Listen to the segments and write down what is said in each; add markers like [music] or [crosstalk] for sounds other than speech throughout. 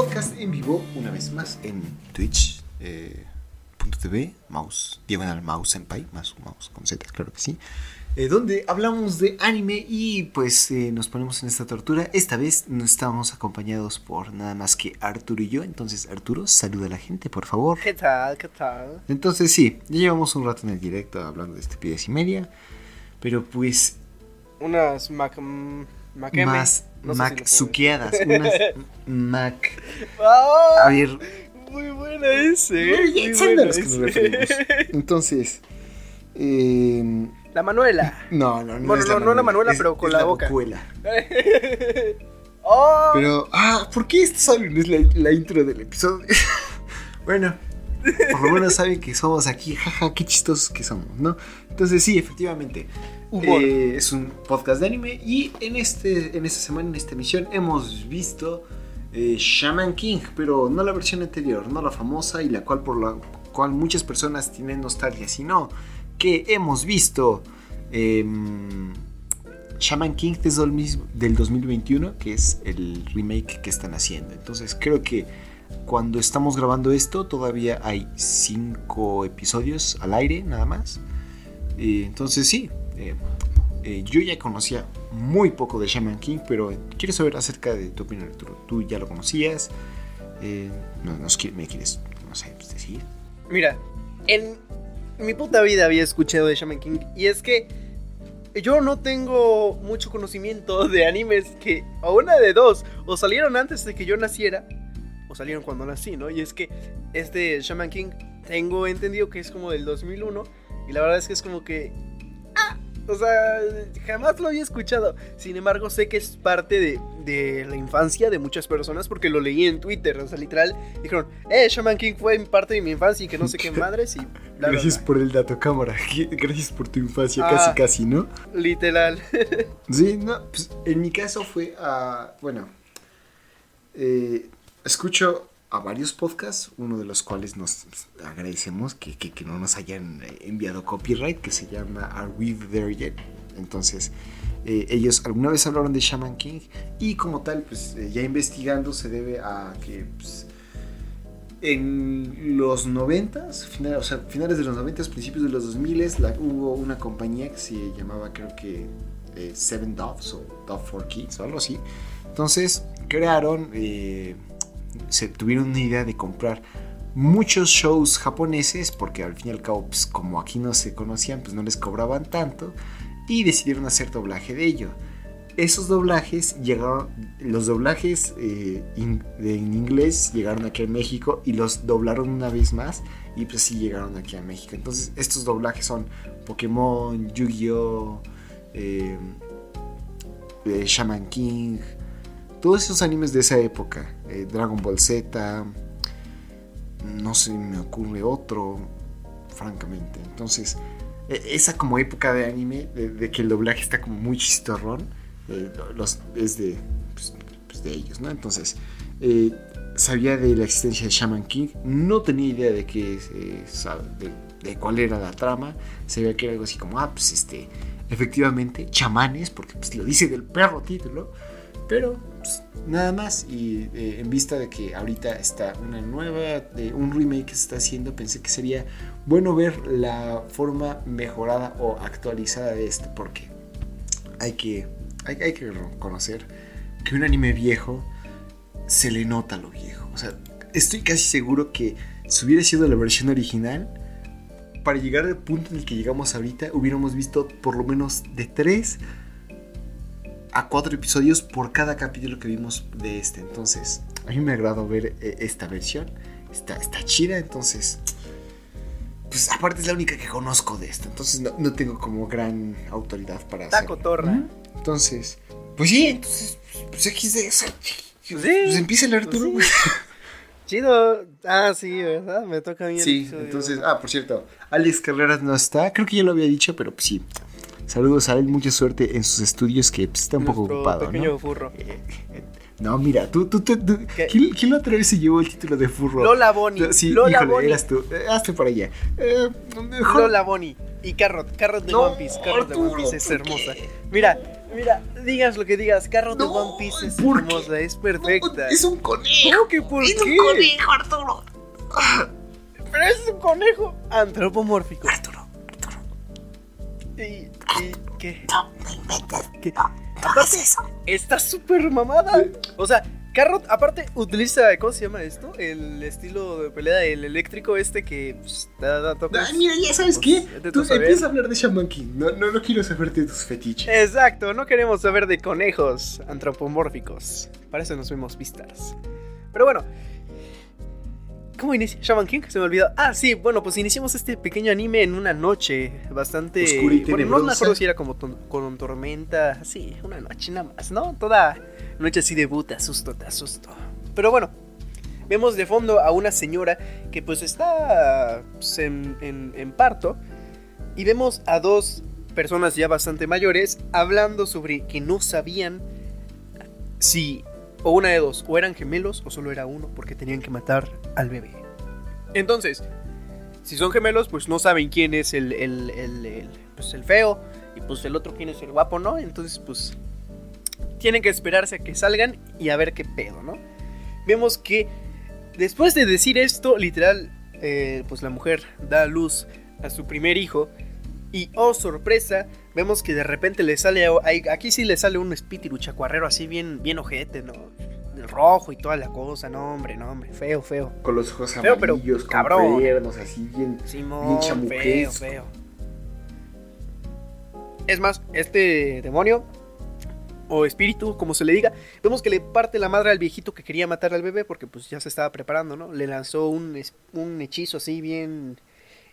podcast en vivo, una vez más en Twitch. Eh, .tv, mouse, diagonal mouse senpai, más mouse con Z, claro que sí. eh, donde hablamos de anime y pues eh, nos ponemos en esta tortura. Esta vez no estamos acompañados por nada más que Arturo y yo. Entonces, Arturo, saluda a la gente, por favor. ¿Qué tal? ¿Qué tal? Entonces, sí, ya llevamos un rato en el directo hablando de estupidez y media. Pero pues, Unas Mac. Maceme. más No si Mac suqueadas, unas Mac. [laughs] A ver, Muy buena ese. ¿eh? Muy a buena los que nos ese. referimos. Entonces, eh, La Manuela. no, no, no. Bueno, es no- no la Manuela, es- pero con es la boca. ¡Oh! [laughs] Pero, ah, ¿por qué esto saben? Es la, la intro del episodio. [laughs] bueno, [laughs] por lo menos saben que somos aquí, jaja, qué chistosos que somos, ¿no? Entonces, sí, efectivamente. Eh, es un podcast de anime y en, este, en esta semana, en esta emisión, hemos visto eh, Shaman King, pero no la versión anterior, no la famosa y la cual por la cual muchas personas tienen nostalgia, sino que hemos visto em, Shaman King desde el mismo- del 2021, que es el remake que están haciendo. Entonces creo que cuando estamos grabando esto todavía hay cinco episodios al aire nada más. Eh, entonces sí, eh, eh, yo ya conocía muy poco de Shaman King, pero quiero saber acerca de tu opinión, Arturo. ¿Tú ya lo conocías? No, qui- ¿Me quieres, no sé, pues, decir? Mira, en mi puta vida había escuchado de Shaman King. Y es que yo no tengo mucho conocimiento de animes que, a una de dos, o salieron antes de que yo naciera, o salieron cuando nací, ¿no? Y es que este Shaman King, tengo entendido que es como del 2001. Y la verdad es que es como que. ¡Ah! O sea, jamás lo había escuchado. Sin embargo, sé que es parte de, de la infancia de muchas personas porque lo leí en Twitter. O sea, literal, dijeron, eh, Shaman King fue parte de mi infancia y que no sé qué [laughs] madres. Y bla, bla, Gracias bla. por el dato cámara, [laughs] gracias por tu infancia, Ah. casi casi, ¿no? Literal. Sí, no, pues en mi caso fue a. Bueno, eh, escucho a varios podcasts, uno de los cuales nos agradecemos que, que- no nos hayan eh, enviado copyright, que se llama Are We There Yet? Entonces, eh, ellos alguna vez hablaron de Shaman King y como tal, pues eh, ya investigando se debe a que pues, en los 90, final, o sea, finales de los 90, principios de los 2000, la, hubo una compañía que se llamaba, creo que Seven Doves o Dove for Kids o algo así. Entonces crearon, se tuvieron una idea de comprar muchos shows japoneses, porque al fin y al cabo, pues, como aquí no se conocían, pues no les cobraban tanto, y decidieron hacer doblaje de ello. Esos doblajes llegaron, los doblajes eh, en inglés llegaron aquí a México y los doblaron una vez más y pues sí llegaron aquí a México. Entonces estos doblajes son Pokémon, Yu-Gi-Oh, eh, eh, Shaman King, todos esos animes de esa época, eh, Dragon Ball Z, no se me ocurre otro, francamente. Entonces, e- esa como época de anime, de, que el doblaje está como muy chistorrón, eh, los, es de, pues, pues, de ellos, ¿no? Entonces, eh, sabía de la existencia de Shaman King, no tenía idea de qué, eh, de, de cuál era la trama, sabía que era algo así como, ah, pues este, efectivamente, chamanes, porque pues lo dice del perro título, pero pues, nada más, y eh, en vista de que ahorita está una nueva, un remake que se está haciendo, pensé que sería bueno ver la forma mejorada o actualizada de este, porque hay que, hay, que reconocer que un anime viejo se le nota lo viejo. O sea, estoy casi seguro que si hubiera sido la versión original, para llegar al punto en el que llegamos ahorita, hubiéramos visto por lo menos de 3 a 4 episodios por cada capítulo que vimos de este. Entonces, a mí me agradó ver eh, esta versión. Está, está chida, entonces pues aparte es la única que conozco de esto, entonces no, no tengo como gran autoridad para Está hacerlo. cotorra. Entonces, pues sí, entonces, pues XD, o sea, Pues pues sí, empieza el Arturo. pues Chido. Ah, sí, ¿verdad? Me toca el Sí, entonces, ah, por cierto, Alex Carreras no está, creo que ya lo había dicho, pero pues sí. Saludos a él, mucha suerte en sus estudios, que pues, está un poco ocupado, pequeño ¿no? furro. [laughs] No, mira, tú, tú, tú. ¿quién, quién la otra vez se llevó el título de furro? Lola Bonnie. Sí, Lola híjole, Bonnie. eras tú. Eh, hazte para allá. Eh, mejor- Lola Bonnie. Y Carrot. Carrot de No, One Piece. Carrot de One Piece es ¿por hermosa. Mira, Mira, digas lo que digas, Carrot de One Piece es hermosa, es perfecta. Es un conejo. ¿Cómo que por Es qué? un conejo, Arturo. Pero es un conejo antropomórfico. Arturo. ¿Y, y qué? No me inventes. ¿Qué? Aparte, eso. está súper mamada. O sea, Carrot, aparte, utiliza, ¿cómo se llama esto? El estilo de pelea, el eléctrico este que pues, da, da toques. Ay, mira, ya sabes Pues, qué. ya Tú empiezas a hablar de Shaman King. No, no, no quiero saber de tus fetiches. Exacto, no queremos saber de conejos antropomórficos. Para eso nos vemos vistas. Pero bueno. ¿Cómo inicia? Shaman King, se me olvidó. Ah, sí, bueno, pues iniciamos este pequeño anime en una noche bastante. Oscura y bueno, no me acuerdo si era como ton- con tormenta. Sí, una noche nada más, ¿no? Toda noche así de buta, susto, te asusto. Pero bueno, vemos de fondo a una señora que pues está pues, en, en- en parto. Y vemos a dos personas ya bastante mayores hablando sobre que no sabían si o una de dos, o eran gemelos o solo era uno porque tenían que matar al bebé. Entonces, si son gemelos, pues no saben quién es el, el, el- pues el feo y pues el otro quién es el guapo, ¿no? Entonces, pues tienen que esperarse a que salgan y a ver qué pedo, ¿no? Vemos que después de decir esto, literal, eh, pues la mujer da a luz a su primer hijo y oh sorpresa, vemos que de repente le sale, aquí sí le sale un espíritu chacuarrero así bien, bien ojete, ¿no? El rojo y toda la cosa, no hombre, no hombre, feo, feo. Con los ojos Feo, pero amarillos, con cabrón. así bien. Simón, Bien feo, feo. Es más, este demonio, o espíritu, como se le diga, vemos que le parte la madre al viejito que quería matar al bebé porque pues ya se estaba preparando, ¿no? Le lanzó un, un hechizo así bien,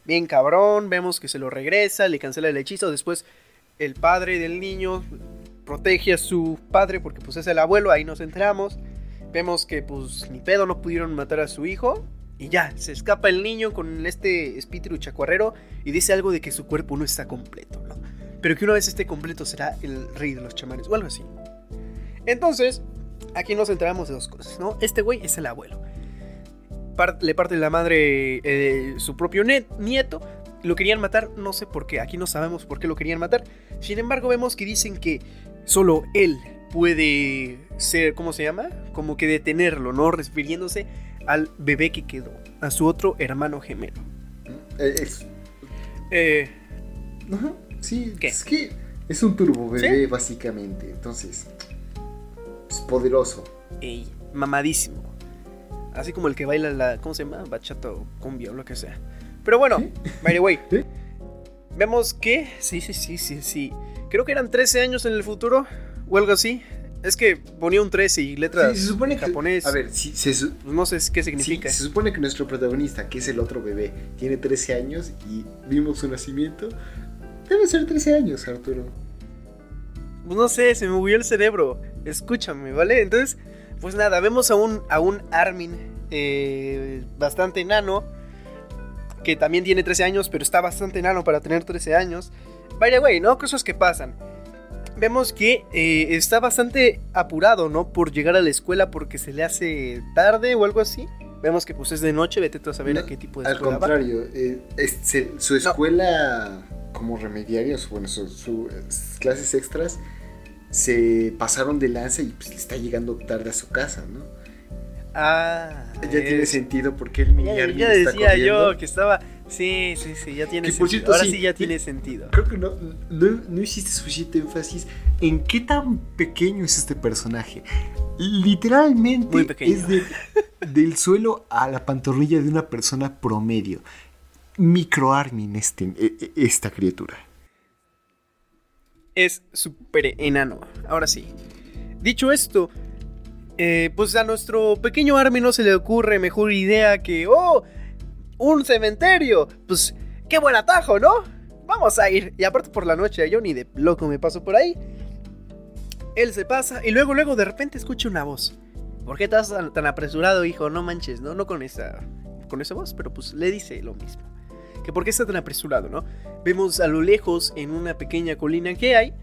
bien cabrón, vemos que se lo regresa, le cancela el hechizo, después el padre del niño protege a su padre porque pues es el abuelo, ahí nos enteramos. Vemos que pues ni pedo no pudieron matar a su hijo. Y ya, se escapa el niño con este espíritu chacuarrero y dice algo de que su cuerpo no está completo, ¿no? Pero que una vez esté completo será el rey de los chamanes o algo así. Entonces, aquí nos enteramos de dos cosas, ¿no? Este güey es el abuelo. Par- le parte la madre eh, su propio nieto. Lo querían matar, no sé por qué. Aquí no sabemos por qué lo querían matar. Sin embargo, vemos que dicen que solo él puede ser, ¿cómo se llama? Como que detenerlo, ¿no? Refiriéndose al bebé que quedó, a su otro hermano gemelo. Eh, es- Eh, Ajá, sí, ¿Qué? es que es un turbo bebé, básicamente. Entonces, es poderoso. ey, mamadísimo. Así como el que baila la, ¿cómo se llama? Bachata o cumbia o lo que sea. Pero bueno, ¿Sí? by the way, ¿Sí? vemos que, sí, sí, sí, sí, sí. Creo que eran 13 años en el futuro o algo así. Es que ponía un 13 y letras Sí, se supone que. japonés. A ver, sí, se, su- pues no sé qué sí, significa. se supone que nuestro protagonista, que es el otro bebé, tiene 13 años y vimos su nacimiento. Debe ser 13 años, Arturo. Pues no sé, se me movió el cerebro. Escúchame, ¿vale? Entonces, pues nada, vemos a un, a un Armin eh, bastante enano. Que también tiene 13 años, pero está bastante enano para tener 13 años. By the way, ¿no? Cosas que pasan. Vemos que eh, está bastante apurado, ¿no? Por llegar a la escuela porque se le hace tarde o algo así. Vemos que pues es de noche, vete tú a saber No, a qué tipo de Al escuela va. contrario, eh, es- se- su escuela como remediaria, su- bueno, sus su, clases extras, se pasaron de lanza y pues le está llegando tarde a su casa, ¿no? Ah, Ya tiene sentido porque el mini Ya, Armin ya está decía corriendo. yo que estaba. Sí, sí, sí, ya tiene Que, sentido. por cierto, Ahora sí, sí ya tiene sentido. Creo que no, no, no hiciste suficiente énfasis en qué tan pequeño es este personaje. Literalmente Muy es de- del suelo a la pantorrilla de una persona promedio. Micro Armin este, e- e- esta criatura. Es súper enano. Ahora sí. Dicho esto, eh, pues a nuestro pequeño Armin no se le ocurre mejor idea que. ¡Oh! ¡Un cementerio! Pues, qué buen atajo, ¿no? Vamos a ir. Y aparte por la noche, yo ni de loco me paso por ahí. Él se pasa y luego, luego de repente escucha una voz. ¿Por qué estás tan, apresurado, hijo? No manches, ¿no? No con esa, con esa voz, pero pues le dice lo mismo. Que por qué está tan apresurado, ¿no? Vemos a lo lejos en una pequeña colina que hay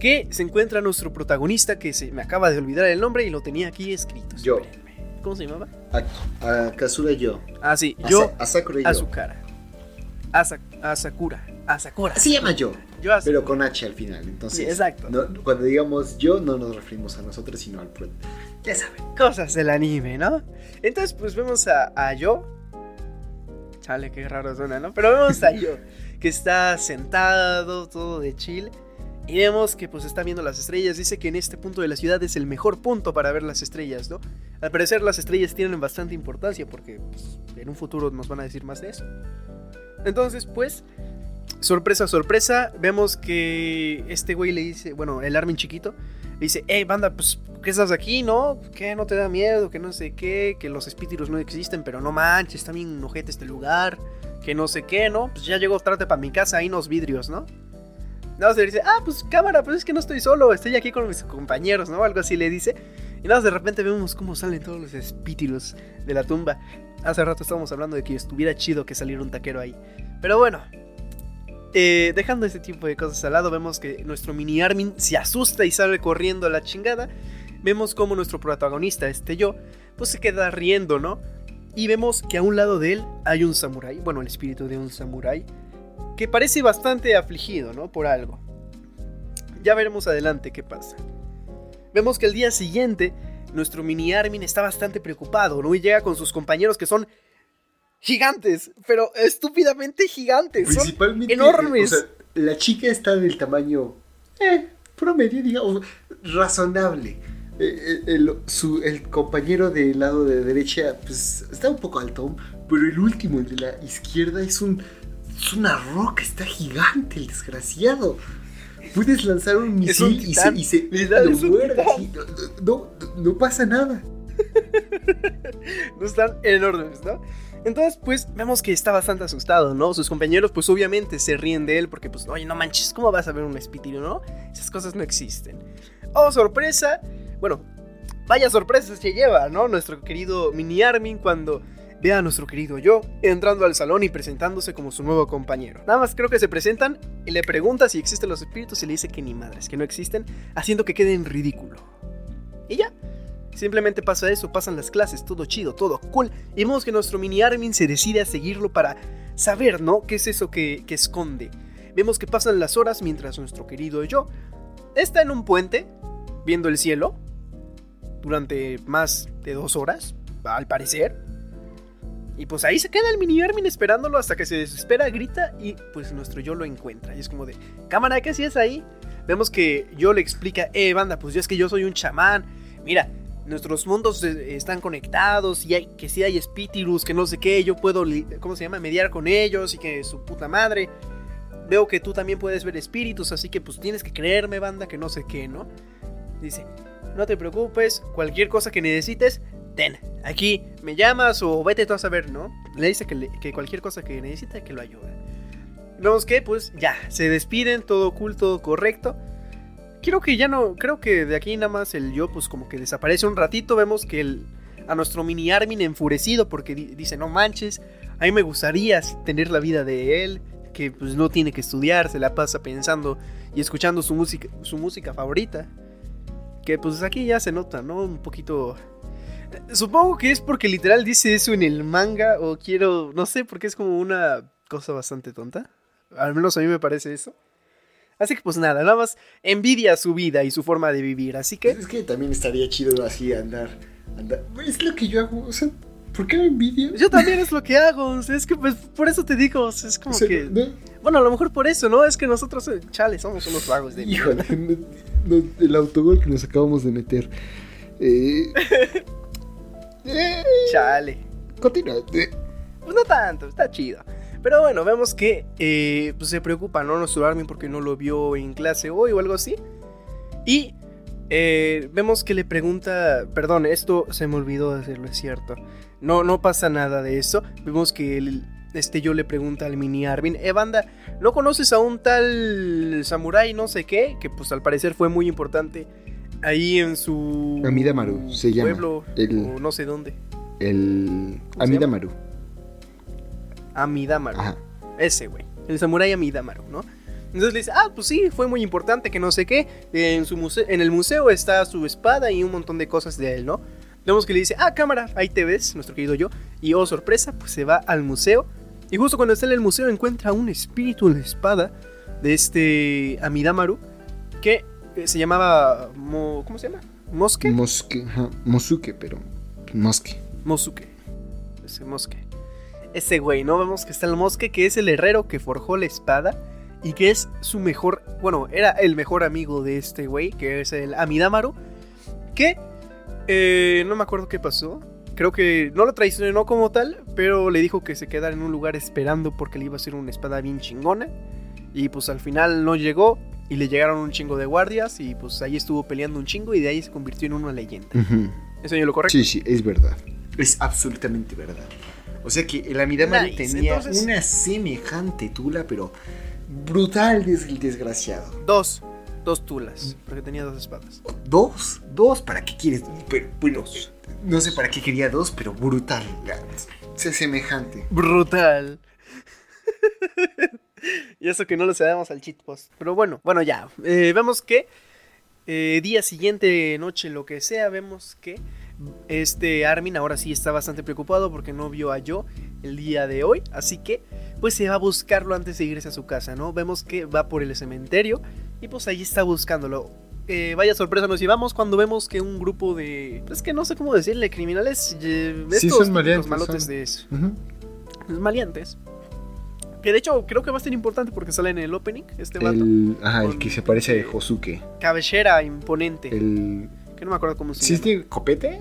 que se encuentra nuestro protagonista que se me acaba de olvidar el nombre y lo tenía aquí escrito. Yo. espérenme. ¿Cómo se llamaba? A, a Kazura yo. Ah, sí, yo a Sakura yo. a Sakura. A Sakura. Se llama yo. Yo. Pero con H al final. Entonces, Sí, exacto. no- cuando digamos yo, no nos referimos a nosotros, sino al pro. Ya saben. Cosas del anime, ¿no? Entonces, pues vemos a, a Yo. Chale, qué raro suena, ¿no? Pero vemos a Yo, que está sentado, todo de chill. Y vemos que pues está viendo las estrellas. Dice que en este punto de la ciudad es el mejor punto para ver las estrellas, ¿no? Al parecer las estrellas tienen bastante importancia porque pues, en un futuro nos van a decir más de eso. Entonces, pues, sorpresa, sorpresa, vemos que este güey le dice, bueno, el Armin chiquito, le dice, hey, banda, pues, ¿qué estás aquí, no? ¿Qué? ¿No te da miedo? Que no sé qué, que los espíritus no existen, pero no manches, está bien ojete este lugar, que no sé qué, ¿no? Pues ya llegó, trate para mi casa, ahí unos vidrios, ¿no? Nada más le dice, ah, pues cámara, pues es que no estoy solo, estoy aquí con mis compañeros, ¿no? Algo así le dice. Y nada más de repente vemos cómo salen todos los espíritus de la tumba. Hace rato estábamos hablando de que estuviera chido que saliera un taquero ahí. Pero bueno, eh, dejando ese tipo de cosas al lado, vemos que nuestro mini Armin se asusta y sale corriendo a la chingada. Vemos como nuestro protagonista, este yo, pues se queda riendo, ¿no? Y vemos que a un lado de él hay un samurái, bueno, el espíritu de un samurái, que parece bastante afligido, ¿no? Por algo. Ya veremos adelante qué pasa. Vemos que el día siguiente, nuestro mini Armin está bastante preocupado, ¿no? Y llega con sus compañeros que son gigantes, pero estúpidamente gigantes. Son Principalmente. enormes. o sea, la chica está del tamaño. Eh, promedio, digamos. Razonable. Eh, eh, el, su- el compañero del lado de derecha, pues está un poco alto. Pero el último, el de la izquierda, es un. Es una roca, está gigante, el desgraciado. Puedes lanzar un misil y se, y se lo muerde no pasa nada. no están enormes, ¿no? Entonces, pues, vemos que está bastante asustado, ¿no? Sus compañeros, pues, obviamente se ríen de él porque, pues, oye, no manches, ¿cómo vas a ver un espíritu, no? Esas cosas no existen. Oh, sorpresa. Bueno, vaya sorpresa se lleva, ¿no? Nuestro querido Mini Armin cuando ve a nuestro querido yo entrando al salón y presentándose como su nuevo compañero. Nada más creo que se presentan y le pregunta si existen los espíritus y le dice que ni madres, que no existen, haciendo que quede en ridículo. Y ya. Simplemente pasa eso, pasan las clases, todo chido, todo cool. Y vemos que nuestro mini Armin se decide a seguirlo para saber, ¿no? ¿Qué es eso que, que esconde? Vemos que pasan las horas mientras nuestro querido yo está en un puente, viendo el cielo, durante más de dos horas, al parecer. Y pues ahí se queda el mini Armin esperándolo hasta que se desespera, grita y pues nuestro yo lo encuentra. Y es como de, cámara, ¿qué hacías ahí? Vemos que yo le explica, eh, banda, pues yo es que yo soy un chamán. Mira, nuestros mundos eh, están conectados y hay, que si hay espíritus, que no sé qué, yo puedo, ¿cómo se llama? Mediar con ellos y que su puta madre. Veo que tú también puedes ver espíritus, así que pues tienes que creerme, banda, que no sé qué, ¿no? Dice, no te preocupes, cualquier cosa que necesites, ten, aquí me llamas o vete tú a saber, ¿no? Le dice que, cualquier cosa que necesite, que lo ayude. Vemos que, pues, ya, se despiden, todo cool, todo correcto. Creo que ya no, creo que de aquí nada más el yo, pues, como que desaparece un ratito. Vemos que el, a nuestro mini Armin enfurecido porque di- dice, no manches, a mí me gustaría tener la vida de él, que pues no tiene que estudiar, se la pasa pensando y escuchando su música, su música favorita. Que pues aquí ya se nota, ¿no? Un poquito... Supongo que es porque literal dice eso en el manga o quiero, no sé, porque es como una cosa bastante tonta. Al menos a mí me parece eso. Así que pues nada, nada más envidia su vida y su forma de vivir. Así que Es que también estaría chido así andar. andar. Es lo que yo hago. O sea, ¿por qué no envidia? yo también es lo que hago. o sea, es que pues por eso te digo, o sea, es como O sea, que... no- Bueno, a lo mejor por eso, ¿no? Es que nosotros, eh, chale, somos unos vagos de. Híjole, no- el autogol que nos acabamos de meter. Eh, [laughs] Chale. continúa. Eh, Pues no tanto, está chido. Pero bueno, vemos que eh, pues se preocupa, ¿no? Nuestro Armin porque no lo vio en clase hoy o algo así. Y eh, vemos que le pregunta, perdón, esto se me olvidó decirlo, es cierto. No, no pasa nada de eso. Vemos que el- este yo le pregunta al mini Armin, eh, banda, ¿no conoces a un tal samurái no sé qué? Que pues al parecer fue muy importante ahí en su Amidamaru, se llama. pueblo El- o no sé dónde. El. Amidamaru. Amidamaru. Ajá. Ese, güey. El samurái Amidamaru, ¿no? Entonces le dice, ah, pues sí, fue muy importante, que no sé qué. En, su museo, en el museo está su espada y un montón de cosas de él, ¿no? Vemos que le dice, ah, cámara, ahí te ves, nuestro querido yo. Y oh, sorpresa, pues se va al museo. Y justo cuando está en el museo encuentra un espíritu en la espada de este Amidamaru que se llamaba. Mo- ¿Cómo se llama? ¿Mosque? Mosque, ajá, Mosuke, pero Mosque. Mosuke. Ese Mosque. Ese güey, ¿no? Vemos que está el Mosque, que es el herrero que forjó la espada y que es su mejor. Bueno, era el mejor amigo de este güey, que es el Amidamaru. Que. eh, no me acuerdo qué pasó. Creo que no lo traicionó como tal, pero le dijo que se quedara en un lugar esperando porque le iba a hacer una espada bien chingona. Y pues al final no llegó y le llegaron un chingo de guardias y pues ahí estuvo peleando un chingo y de ahí se convirtió en una leyenda. ¿Eso yo lo correcto? Sí, sí, es verdad. Es absolutamente verdad. O sea que el Amidamaru Nice, tenía entonces- una semejante tula, pero brutal des- el desgraciado. Dos. Dos tulas. Porque tenía dos espadas. ¿Dos? ¿Dos? ¿Para qué quieres? Pero, bueno, no sé para qué quería dos, pero brutal. [laughs] Es semejante. Brutal. [laughs] y eso que no le cedamos al cheat post. Pero bueno, bueno, ya. Eh, vemos que eh, día siguiente, noche, lo que sea, vemos que este Armin ahora sí está bastante preocupado porque no vio a Yo el día de hoy. Así que, pues se va a buscarlo antes de irse a su casa, ¿no? Vemos que va por el cementerio y pues ahí está buscándolo. Eh, vaya sorpresa nos llevamos cuando vemos que un grupo de... Es que no sé cómo decirle, criminales... eh, Sí, son maleantes, malotes son. de eso los maliantes. Que de hecho creo que va a ser importante porque sale en el opening este vato. El, ajá, el que se parece a Josuke. Cabellera imponente. El. Que no me acuerdo cómo se ¿Sí llama. este copete?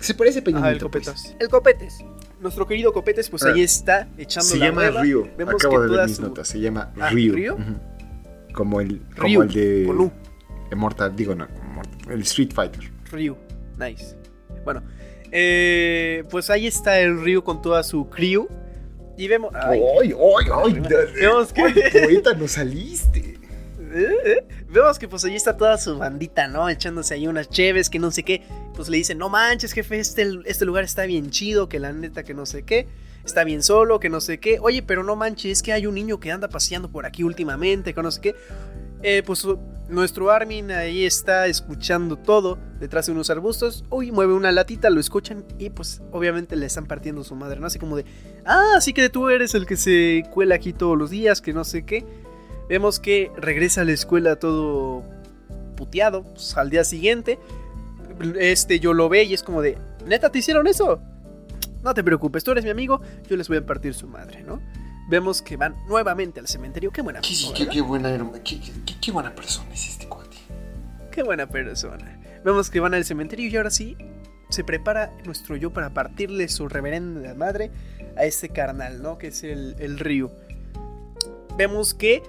Se parece a Peña Ajá, el pues. Copetas. El Copetes. Nuestro querido Copetes, pues Ah. ahí está echando Se la llama hueva. Ryu. Vemos Acabo que de ver mis su- notas. Se llama Ah, Ryu. ¿Ryu? Ujú. Como el, como Ryu, el de. Mortal, digo no, Mortal- el Street Fighter. Ryu. Nice. Bueno, eh, pues ahí está el Ryu con toda su crew. Y vemos. ay, ¡Ay, ay! Vemos que- ¡Ay, poeta, no saliste! [laughs] Eh, eh. Vemos que pues allí está toda su bandita, ¿no? Echándose ahí unas cheves, que no sé qué. Pues le dicen, no manches, jefe, este, este lugar está bien chido, que la neta que no sé qué. Está bien solo, que no sé qué. Oye, pero no manches, es que hay un niño que anda paseando por aquí últimamente, que no sé qué. Eh, pues nuestro Armin ahí está escuchando todo detrás de unos arbustos. Uy, mueve una latita, lo escuchan y pues obviamente le están partiendo su madre, ¿no? Así como de, ah, así que tú eres el que se cuela aquí todos los días, que no sé qué. Vemos que regresa a la escuela todo puteado pues, al día siguiente. Este yo lo ve y es como de, ¿neta te hicieron eso? No te preocupes, tú eres mi amigo, yo les voy a partir su madre, ¿no? Vemos que van nuevamente al cementerio. Qué buena Qué, persona. qué- buena, qué, qué- qué- qué buena persona es este cuate. Qué buena persona. Vemos que van al cementerio y ahora sí se prepara nuestro yo para partirle su reverenda madre a este carnal, ¿no? Que es el, el Ryu. Vemos que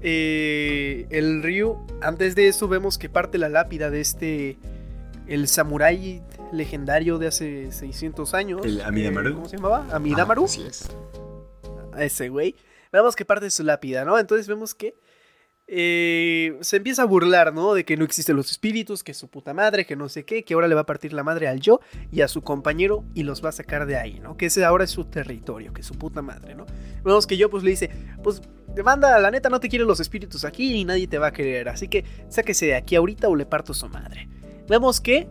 eh, el Ryu, antes de eso, vemos que parte la lápida de este. El samurái legendario de hace 600 años. ¿El Amidamaru? Eh, ¿Cómo se llamaba? Amidamaru Ah, así es. A ese güey. Vemos que parte su lápida, ¿no? Entonces vemos que eh, se empieza a burlar, ¿no? De que no existen los espíritus, que es su puta madre, que no sé qué, que ahora le va a partir la madre al yo y a su compañero y los va a sacar de ahí, ¿no? Que ese ahora es su territorio, que es su puta madre, ¿no? Vemos que yo pues le dice, pues te manda, la neta no te quieren los espíritus aquí y nadie te va a querer, así que sáquese de aquí ahorita o le parto su madre. Vemos que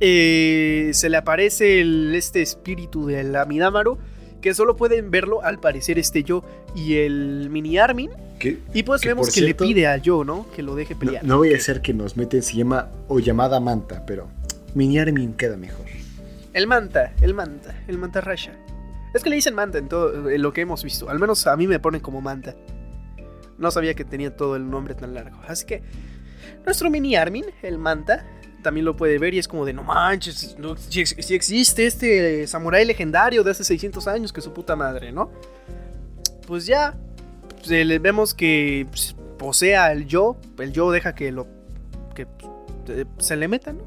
eh, se le aparece el, este espíritu del Amidamaru que solo pueden verlo al parecer este yo y el mini Armin. ¿Qué? Y pues vemos que cierto, le pide a yo, ¿no? Que lo deje pelear. no voy a hacer que nos meten, se llama o llamada manta, pero Mini Armin queda mejor. El manta, el manta, el manta rasha. Es que le dicen manta en todo en lo que hemos visto. Al menos a mí me ponen como manta. No sabía que tenía todo el nombre tan largo. Así que nuestro mini Armin, el manta, también lo puede ver y es como de no manches, no, si, si existe este samurái legendario de hace 600 años que su puta madre, ¿no? Pues ya pues, eh, le vemos que pues, posea el yo, el yo deja que lo que eh, se le meta, ¿no?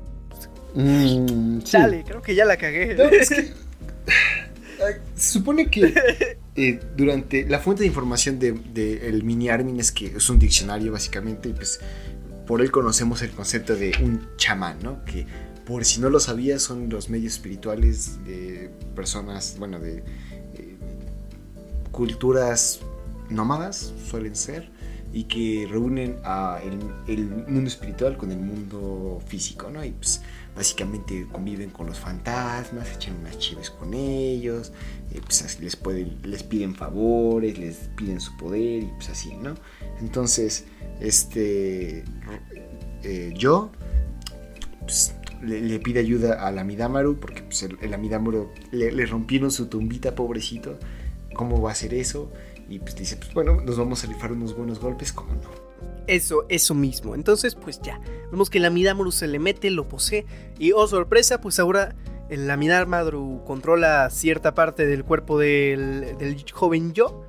Mm, sí. Dale, creo que ya la cagué. No, es que- Ay, [laughs] Se supone que eh, durante la fuente de información de, de el mini Armin es que es un diccionario básicamente y pues por él conocemos el concepto de un chamán, ¿no? Que por si no lo sabías son los medios espirituales de personas, bueno, de eh, culturas nómadas suelen ser y que reúnen a el, el mundo espiritual con el mundo físico, ¿no? Y pues básicamente conviven con los fantasmas, echan unas chives con ellos, eh, pues les, piden favores, les piden su poder y pues así, ¿no? Entonces, este, eh, yo pues, le, pide ayuda al Amidamaru porque pues, el, Amidamaru le, le, rompieron su tumbita, pobrecito. ¿Cómo va a hacer eso? Y pues dice, pues bueno, nos vamos a rifar unos buenos golpes, ¿cómo no? Eso, eso mismo. Entonces, pues ya. Vemos que el Amidamaru se le mete, lo posee. Y oh sorpresa, pues ahora el Amidamaru controla cierta parte del cuerpo del, del joven yo.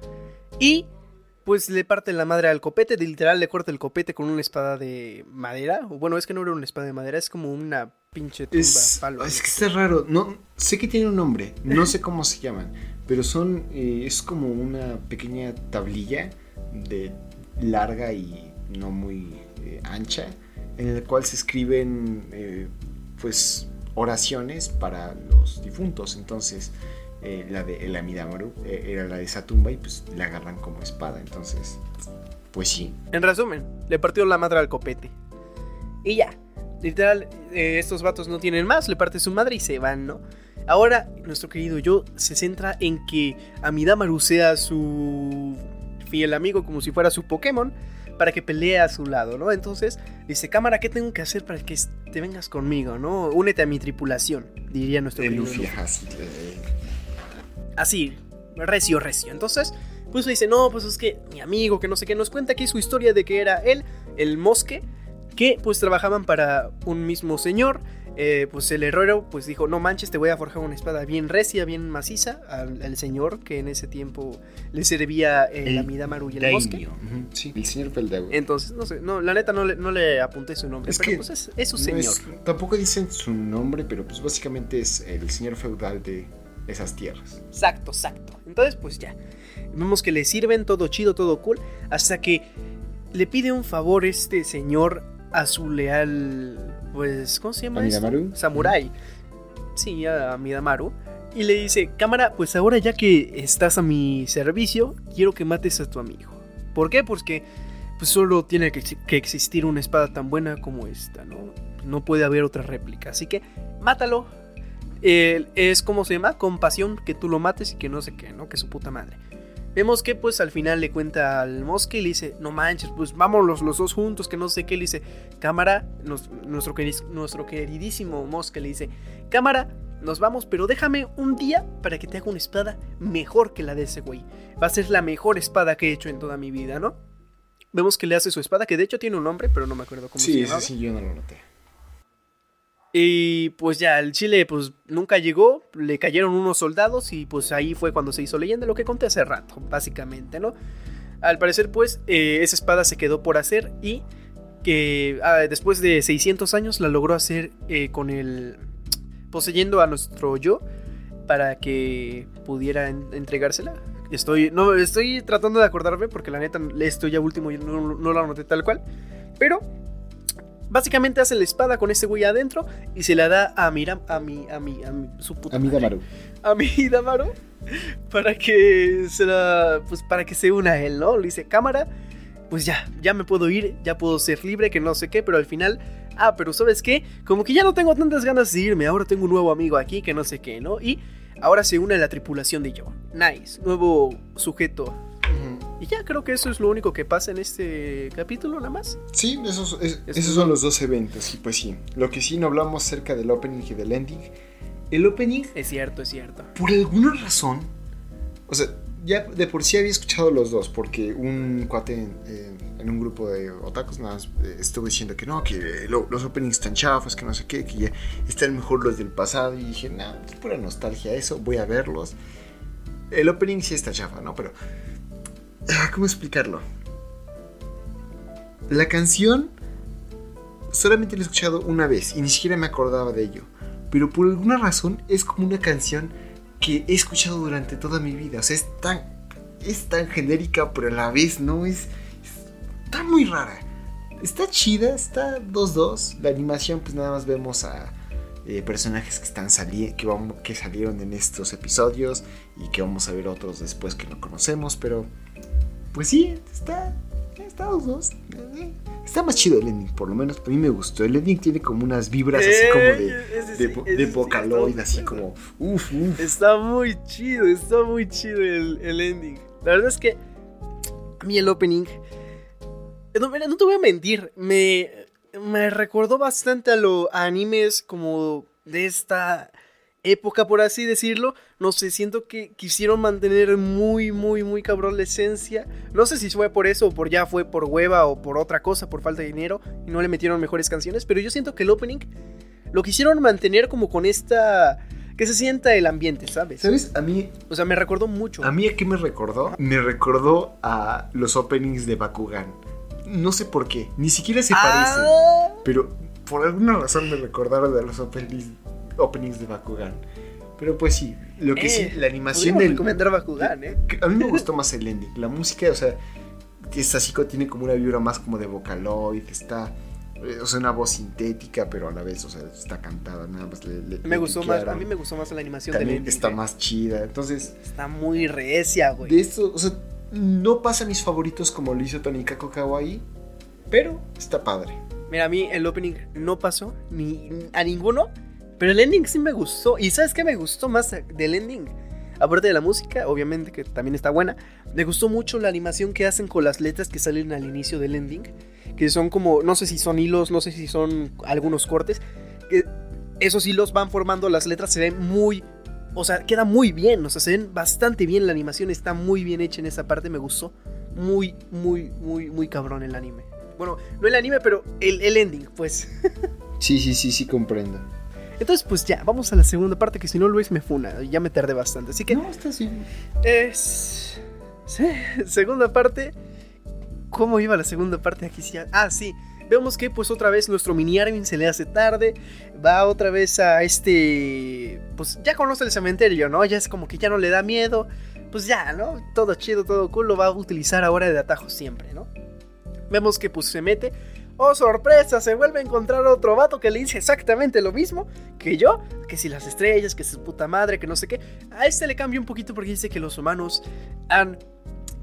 Y pues le parte la madre al copete, literal le corta el copete con una espada de madera. Bueno, es que no era una espada de madera, es como una pinche tumba, es, Es que está raro, no, sé que tiene un nombre, no sé cómo se llaman, pero son, eh, es como una pequeña tablilla de larga y no muy eh, ancha, en la cual se escriben, eh, pues, oraciones para los difuntos. Entonces, eh, la de el Amidamaru era la de esa tumba y pues la agarran como espada. Entonces, pues sí. En resumen, le partió la madre al copete. Y ya. Literal, estos vatos no tienen más, le parte su madre y se van, ¿no? Ahora, nuestro querido yo se centra en que Amidamaru sea su fiel amigo como si fuera su Pokémon para que pelee a su lado, ¿no? Entonces dice, cámara, ¿qué tengo que hacer para que te vengas conmigo, ¿no? Únete a mi tripulación, diría nuestro querido. Así, recio, recio. Entonces, pues le dice, no, pues es que mi amigo, que no sé qué, nos cuenta aquí su historia de que era él, el mosque, que pues trabajaban para un mismo señor. Eh, pues el herrero pues dijo, no manches, te voy a forjar una espada bien recia, bien maciza al, señor que en ese tiempo le servía el, el Amidamaru y el mosque. Sí, el señor Feldau. Entonces, no sé, no, la neta no le, no le apunté su nombre, es pero que pues es, su señor. tampoco dicen su nombre, pero pues básicamente es el señor feudal de, esas tierras. Exacto, exacto. Entonces, pues ya. Vemos que le sirven todo chido, todo cool. Hasta que le pide un favor este señor a su leal. Pues, ¿cómo se llama? Amidamaru. Samurai. Sí, a Midamaru. Y le dice: Cámara, pues ahora ya que estás a mi servicio, quiero que mates a tu amigo. ¿Por qué? Porque pues solo tiene que, que existir una espada tan buena como esta, ¿no? No puede haber otra réplica. Así que mátalo, es como se llama, compasión, que tú lo mates y que no sé qué, ¿no? Que su puta madre. Vemos que pues al final le cuenta al mosque y le dice, no manches, pues vámonos los dos juntos, que no sé qué. Le dice, cámara, nuestro, nuestro queridísimo mosque le dice, cámara, nos vamos, pero déjame un día para que te haga una espada mejor que la de ese güey. Va a ser la mejor espada que he hecho en toda mi vida, ¿no? Vemos que le hace su espada, que de hecho tiene un nombre, pero no me acuerdo cómo se llama. Sí, sí, yo no lo noté. Y pues ya, el Chile pues nunca llegó, le cayeron unos soldados y pues ahí fue cuando se hizo leyenda, lo que conté hace rato, básicamente, ¿no? Al parecer pues eh, esa espada se quedó por hacer y que ah, después de 600 años la logró hacer eh, con el... poseyendo a nuestro yo para que pudiera entregársela. Estoy, no, estoy tratando de acordarme porque la neta esto ya último no, no lo anoté tal cual. Pero Básicamente hace la espada con ese güey adentro y se la da a Miram, a mi, a mi, a mi, su puta A mi Damaru. A mi [laughs] Damaru. Para que se la, pues para que se una a él, ¿no? Le dice, cámara, pues ya, ya me puedo ir, ya puedo ser libre, que no sé qué, pero al final, ah, pero ¿sabes qué? Como que ya no tengo tantas ganas de irme, ahora tengo un nuevo amigo aquí, que no sé qué, ¿no? Y ahora se une a la tripulación de yo. Nice, nuevo sujeto y ya creo que eso es lo único que pasa en este capítulo, nada más. Sí, esos, esos son los dos eventos. Y pues sí, lo que sí no hablamos cerca del opening y del ending. El opening. Es cierto, es cierto. Por alguna razón. O sea, ya de por sí había escuchado los dos, porque un cuate en, un grupo de otakus nada más eh, estuvo diciendo que no, que los openings están chafas, que no sé qué, que ya están mejor los del pasado. Y dije, no, es pura nostalgia eso, voy a verlos. El opening sí está chafa, ¿no? Pero ¿Cómo explicarlo? La canción solamente la he escuchado una vez y ni siquiera me acordaba de ello. Pero por alguna razón es como una canción que he escuchado durante toda mi vida. O sea, es tan, es tan genérica, pero a la vez no es, Está muy rara. Está chida, está 2-2. La animación, pues nada más vemos a eh, personajes que, están que, vamos, que salieron en estos episodios y que vamos a ver otros después que no conocemos, pero pues sí, está, está los dos. Está más chido el ending, por lo menos a mí me gustó. El ending tiene como unas vibras así como de, Eh, ese de, ese de Vocaloid, así como uff, uff. Está muy chido, está muy chido el, el ending. La verdad es que a mí el opening, no, no te voy a mentir, me, me recordó bastante a los animes como de esta época, por así decirlo. No sé, siento que quisieron mantener muy, muy, muy cabrón la esencia. No sé si fue por eso o por ya fue por hueva o por otra cosa, por falta de dinero y no le metieron mejores canciones, pero yo siento que el opening lo quisieron mantener como con esta... Que se sienta el ambiente, ¿sabes? ¿Sabes? A mí, O sea, me recordó mucho. a mí a qué me recordó? Me recordó a los openings de Bakugan. No sé por qué, ni siquiera se parecen. Ah, Pero por alguna razón me recordaron de los openings, openings de Bakugan. Pero pues sí, lo que Eh, sí, la animación del... recomendar Bakugan, ¿eh? A mí me gustó [laughs] más el ending. La música, o sea, es así que tiene como una vibra más como de Vocaloid, está... eh, O sea, una voz sintética, pero a la vez, o sea, está cantada, nada más le, le- Me gustó más, a mí me gustó más la animación del También ending, está ¿eh? más chida. Entonces, Está muy recia, güey. de esto, o sea, no pasa a mis favoritos como lo hizo Tonikako Kawaii, pero está padre. Mira, a mí el opening no pasó ni a ninguno, pero el ending sí me gustó. ¿Y sabes qué me gustó más del ending? Aparte de la música, obviamente que también está buena, me gustó mucho la animación que hacen con las letras que salen al inicio del ending, que son como, no sé si son hilos, no sé si son algunos cortes, que esos hilos van formando las letras, se ven muy, o sea, queda muy bien, o sea, se ven bastante bien, la animación está muy bien hecha en esa parte, me gustó muy, muy, muy, muy cabrón el anime. Bueno, no el anime, pero el, el ending, pues. [laughs] Sí, sí, sí, sí, comprendo. Entonces, pues ya, vamos a la segunda parte, que si no Luis me funa, ya me tardé bastante. Así que No, está así. es... Sí, segunda parte. ¿Cómo iba la segunda parte? Aquí sí. Ah, sí. Vemos que pues otra vez nuestro mini Armin se le hace tarde. Va otra vez a este... Pues ya conoce el cementerio, ¿no? Ya es como que ya no le da miedo. Pues ya, ¿no? Todo chido, todo cool. Lo va a utilizar ahora de atajo siempre, ¿no? Vemos que pues se mete. Oh, sorpresa, se vuelve a encontrar otro vato que le dice exactamente lo mismo que yo. Que si las estrellas, que su puta madre, que no sé qué. A este le cambia un poquito porque dice que los humanos han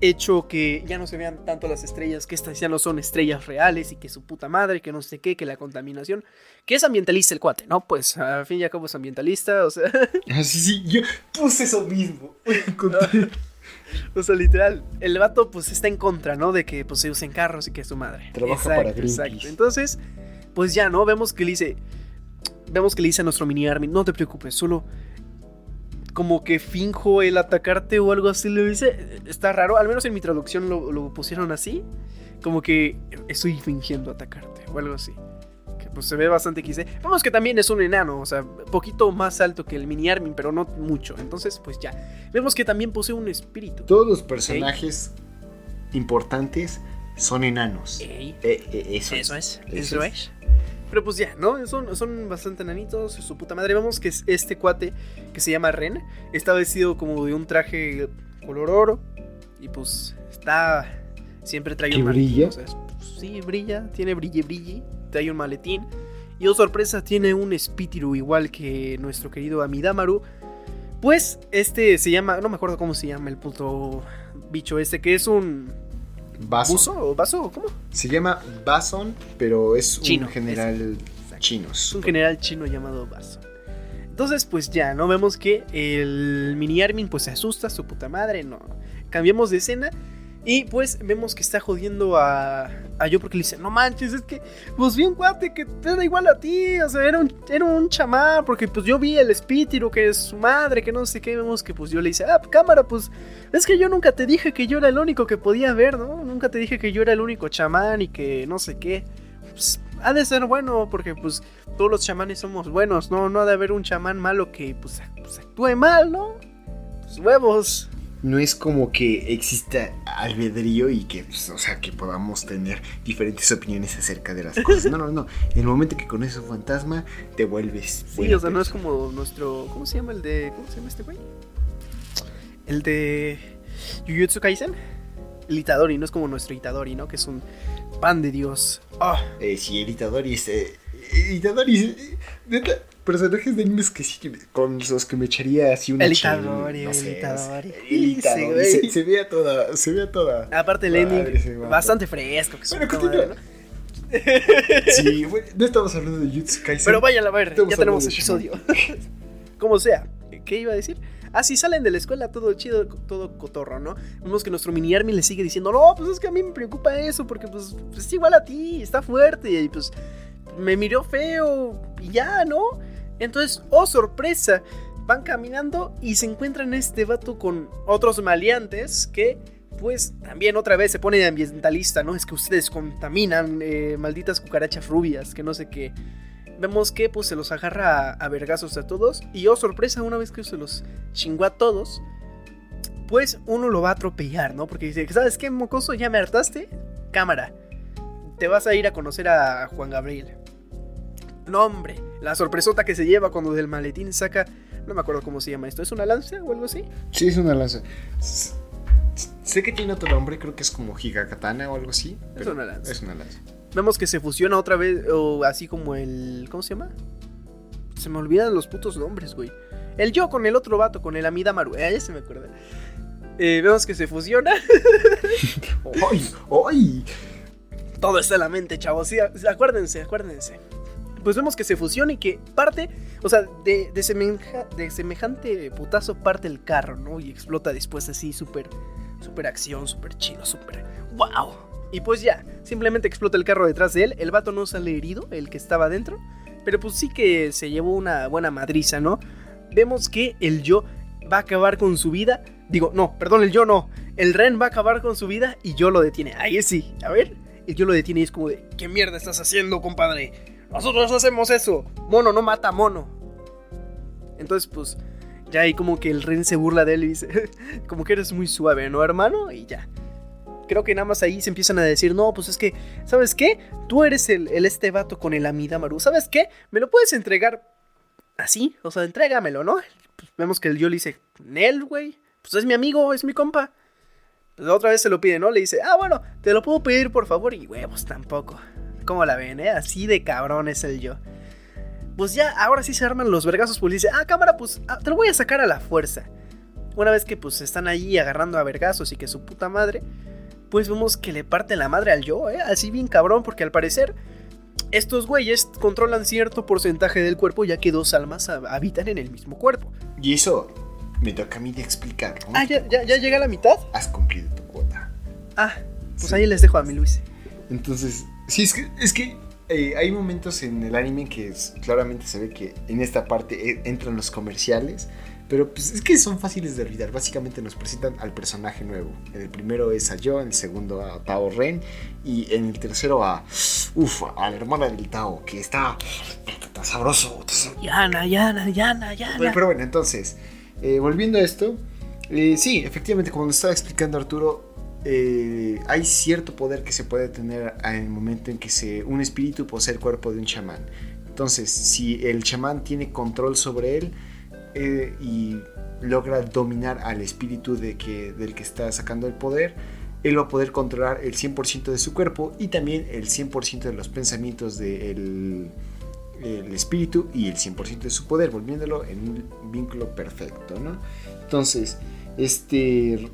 hecho que ya no se vean tanto las estrellas, que estas ya no son estrellas reales y que su puta madre, que no sé qué, que la contaminación, que es ambientalista el cuate, ¿no? Pues al fin y al cabo es ambientalista, o sea, Ah, sí, sí, yo puse eso mismo. [laughs] [laughs] o sea, literal, el vato pues está en contra, ¿no? De que pues se usen carros y que es su madre. Trabaja para Greenpeace. Entonces, pues ya, ¿no? Vemos que le dice, vemos que le dice a nuestro mini Armin, no te preocupes, solo como que finjo el atacarte o algo así, le dice, está raro, al menos en mi traducción lo, lo pusieron así, como que estoy fingiendo atacarte o algo así. Pues se ve bastante XD. Vemos que también es un enano, o sea, poquito más alto que el mini Armin, pero no mucho. Entonces, pues ya. Vemos que también posee un espíritu. Todos los personajes importantes son enanos. Eh, eh, eso, Eso es, Eso eso es. Pero pues ya, ¿no? Son, son bastante enanitos, su puta madre. Vemos que es este cuate que se llama Ren está vestido como de un traje color oro. Y pues está. Siempre trae ¿Que un brilla? o sea, es- pues, sí, brilla, tiene brille, brille. Trae un maletín. Y oh sorpresa, tiene un espíritu igual que nuestro querido Amidamaru. Pues este se llama, no me acuerdo cómo se llama el puto bicho este, que es un Bason. buzo o vaso, ¿cómo? Se llama Bason, pero es Chino, un general chino. Es un general chino llamado Baso. Entonces, pues ya, ¿no? Vemos que el mini Armin pues se asusta, su puta madre, no. Cambiamos de escena y pues vemos que está jodiendo a, a yo porque le dice, no manches, es que pues vi un cuate que te da igual a ti, o sea, era un, era un chamán, porque pues yo vi el espíritu que es su madre, que no sé qué, vemos que pues yo le dice, ah, cámara, pues es que yo nunca te dije que yo era el único que podía ver, ¿no? Nunca te dije que yo era el único chamán y que no sé qué. Pues, ha de ser bueno, porque pues todos los chamanes somos buenos, ¿no? No ha de haber un chamán malo que pues, pues, actúe mal, ¿no? Pues huevos. No es como que exista albedrío y que, pues, o sea, que podamos tener diferentes opiniones acerca de las cosas. No, no, no. En el momento que conoces un fantasma, te vuelves. Sí, o sea, no es como nuestro. ¿Cómo se llama el de. ¿Cómo se llama este güey? El de. Jujutsu Kaisen. El Itadori, no es como nuestro Itadori, ¿no? Que es un pan de Dios. Ah, Eh, sí, el Itadori es. eh, Itadori es. eh, neta, personajes de animes que sí, con los que me echaría así una El Itadori, no el sé, Itadori. El Sí, Itadori. güey. se, se ve a toda. Se ve a toda. aparte el ending, bastante fresco. Que Bueno, continúa. ¿no? Sí, güey, no estamos hablando de Jutsu Kaisen. Pero vayan a ver, Estamos ya tenemos episodio. [laughs] Como sea, ¿qué iba a decir? Ah, sí, salen de la escuela todo chido, todo cotorro, ¿no? Vemos que nuestro mini army le sigue diciendo, no, pues es que a mí me preocupa eso, porque pues, pues es igual a ti, está fuerte, y pues me miró feo, y ya, ¿no? Entonces, oh sorpresa, van caminando y se encuentran este vato con otros maleantes que pues también otra vez se pone de ambientalista, ¿no? Es que ustedes contaminan, eh, malditas cucarachas rubias, que no sé qué. Vemos que pues se los agarra a, a vergazos a todos y oh sorpresa, una vez que se los chingó a todos, pues uno lo va a atropellar, ¿no? Porque dice, ¿sabes qué, mocoso? ¿Ya me hartaste? Cámara, te vas a ir a conocer a Juan Gabriel. No, hombre, la sorpresota que se lleva cuando del maletín saca, no me acuerdo cómo se llama esto, ¿es una lanza o algo así? Sí, es una lanza. S- Sé que tiene otro nombre, creo que es como Higakatana o algo así. Es una lanza. Es una lanza. Vemos que se fusiona otra vez, o así como el. ¿Cómo se llama? Se me olvidan los putos nombres, güey. El yo con el otro vato, con el Amidamaru. Eh, ya se me acuerda. Eh, vemos que se fusiona. [laughs] ¡Ay! ¡Ay! Todo está en la mente, chavos. Sí, acuérdense, acuérdense. Pues vemos que se fusiona y que parte, o sea, de, de, semeja- de semejante putazo parte el carro, ¿no? Y explota después así, súper, súper acción, súper chido, súper... ¡Wow! Y pues ya, simplemente explota el carro detrás de él. El vato no sale herido, el que estaba dentro. Pero pues sí que se llevó una buena madriza, ¿no? Vemos que el yo va a acabar con su vida. Digo, no, perdón, el yo no. El Ren va a acabar con su vida y yo lo detiene. Ahí sí, a ver. El yo lo detiene y es como de, ¿qué mierda estás haciendo, compadre? Nosotros hacemos eso. Mono no mata mono. Entonces, pues, ya ahí como que el Ren se burla de él y dice, [laughs] como que eres muy suave, ¿no, hermano? Y ya. Creo que nada más ahí se empiezan a decir, no, pues es que, ¿sabes qué? Tú eres el, el este vato con el Amidamaru. ¿Sabes qué? ¿Me lo puedes entregar así? O sea, entrégamelo, ¿no? Pues vemos que el yo le dice, Nel, güey. Pues es mi amigo, es mi compa. Pues otra vez se lo pide, ¿no? Le dice, ah, bueno, te lo puedo pedir por favor. Y huevos tampoco. ¿Cómo la ven, eh? Así de cabrón es el yo. Pues ya, ahora sí se arman los vergazos, pues dice, ah, cámara, pues ah, te lo voy a sacar a la fuerza. Una vez que pues están allí agarrando a vergazos y que su puta madre, pues vemos que le parte la madre al yo, ¿eh? Así bien cabrón, porque al parecer estos güeyes controlan cierto porcentaje del cuerpo ya que dos almas hab- habitan en el mismo cuerpo. Y eso me toca a mí de explicar. Ah, ¿ya, ya, ya llega a la mitad? Has cumplido tu cuota. Ah, pues Sí. ahí les dejo a mi Luis. Entonces, sí, es que, es que eh, hay momentos en el anime que es- claramente se ve que en esta parte eh, entran los comerciales, pero pues es que son fáciles de olvidar. Básicamente nos presentan al personaje nuevo. En el primero es a Yo, en el segundo a Tao Ren y en el tercero a, uf, a la hermana del Tao, que está, está sabroso. está. Yana, Yana, Yana, Yana. Bueno, pero bueno, entonces, eh, volviendo a esto, sí, efectivamente, como nos estaba explicando Arturo, eh, hay cierto poder que se puede tener en el momento en que se, un espíritu posee el cuerpo de un chamán. Entonces, si el chamán tiene control sobre él eh, y logra dominar al espíritu de que, del que está sacando el poder, él va a poder controlar el 100% de su cuerpo y también el 100% de los pensamientos del el espíritu y el 100% de su poder, volviéndolo en un vínculo perfecto, ¿no? Entonces, este,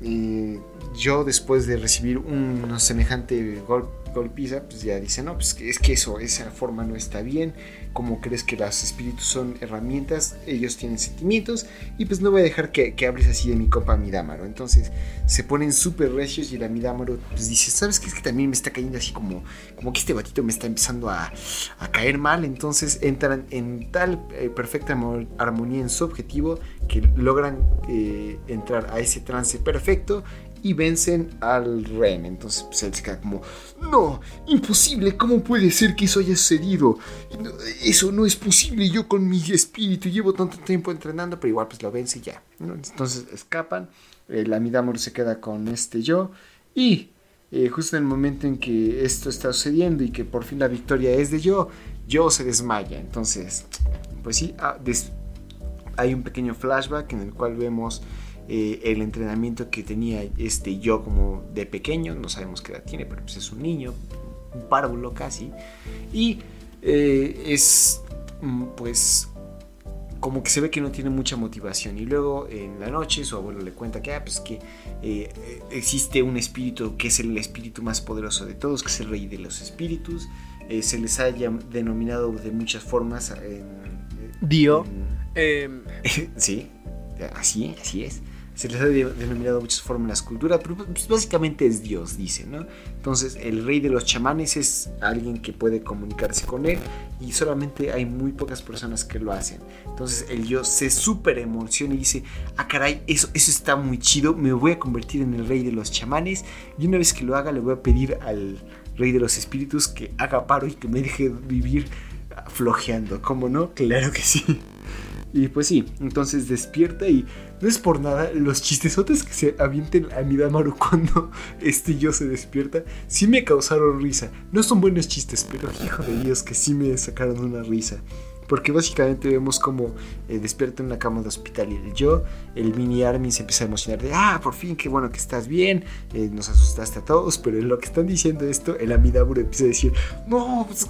yo después de recibir un semejante gol, golpiza, pues ya dice, no, pues es que eso, esa forma no está bien, como crees que los espíritus son herramientas, ellos tienen sentimientos, y pues no voy a dejar que, que hables así de mi compa Midamaro. Entonces se ponen súper recios y el Midamaro pues dice, ¿sabes qué? Es que también me está cayendo así como, como que este batito me está empezando a, a caer mal, entonces entran en tal eh, perfecta mo- armonía en su objetivo que logran eh, entrar a ese trance perfecto y vencen al Ren. Entonces pues, él se queda como, no, imposible, ¿cómo puede ser que eso haya sucedido? Eso no es posible, yo con mi espíritu llevo tanto tiempo entrenando, pero igual pues lo vence ya. Entonces escapan, el Amidamor se queda con este yo y eh, justo en el momento en que esto está sucediendo y que por fin la victoria es de yo, yo se desmaya. Entonces, pues sí, ah, hay un pequeño flashback en el cual vemos eh, el entrenamiento que tenía este yo como de pequeño, no sabemos qué edad tiene, pero pues es un niño, un párvulo casi, y eh, es mm, pues como que se ve que no tiene mucha motivación y luego en la noche su abuelo le cuenta que, ah, pues que eh, existe un espíritu que es el espíritu más poderoso de todos, que es el rey de los espíritus, se les ha denominado de muchas formas. Dio. Em. [laughs] sí, así, así es se les ha denominado muchas formas escultura, pero pues, básicamente es Dios, dice, ¿no? Entonces, el rey de los chamanes es alguien que puede comunicarse con él y solamente hay muy pocas personas que lo hacen. Entonces, el Dios se súper emociona y dice, ah, caray, eso, eso está muy chido, me voy a convertir en el rey de los chamanes y una vez que lo haga le voy a pedir al rey de los espíritus que haga paro y que me deje vivir flojeando, ¿cómo no? Claro que sí. Y pues sí, entonces despierta y no es por nada, los chistesotes que se avienten a Nidamaru cuando [laughs] este yo se despierta, sí me causaron risa. No son buenos chistes, pero hijo de Dios que sí me sacaron una risa. Porque básicamente vemos como eh, despierta en una cama de hospital y el yo, el mini Armin se empieza a emocionar de, ah, por fin, qué bueno que estás bien, eh, nos asustaste a todos, pero en lo que están diciendo esto, el Amidaburo empieza a decir, no, pues,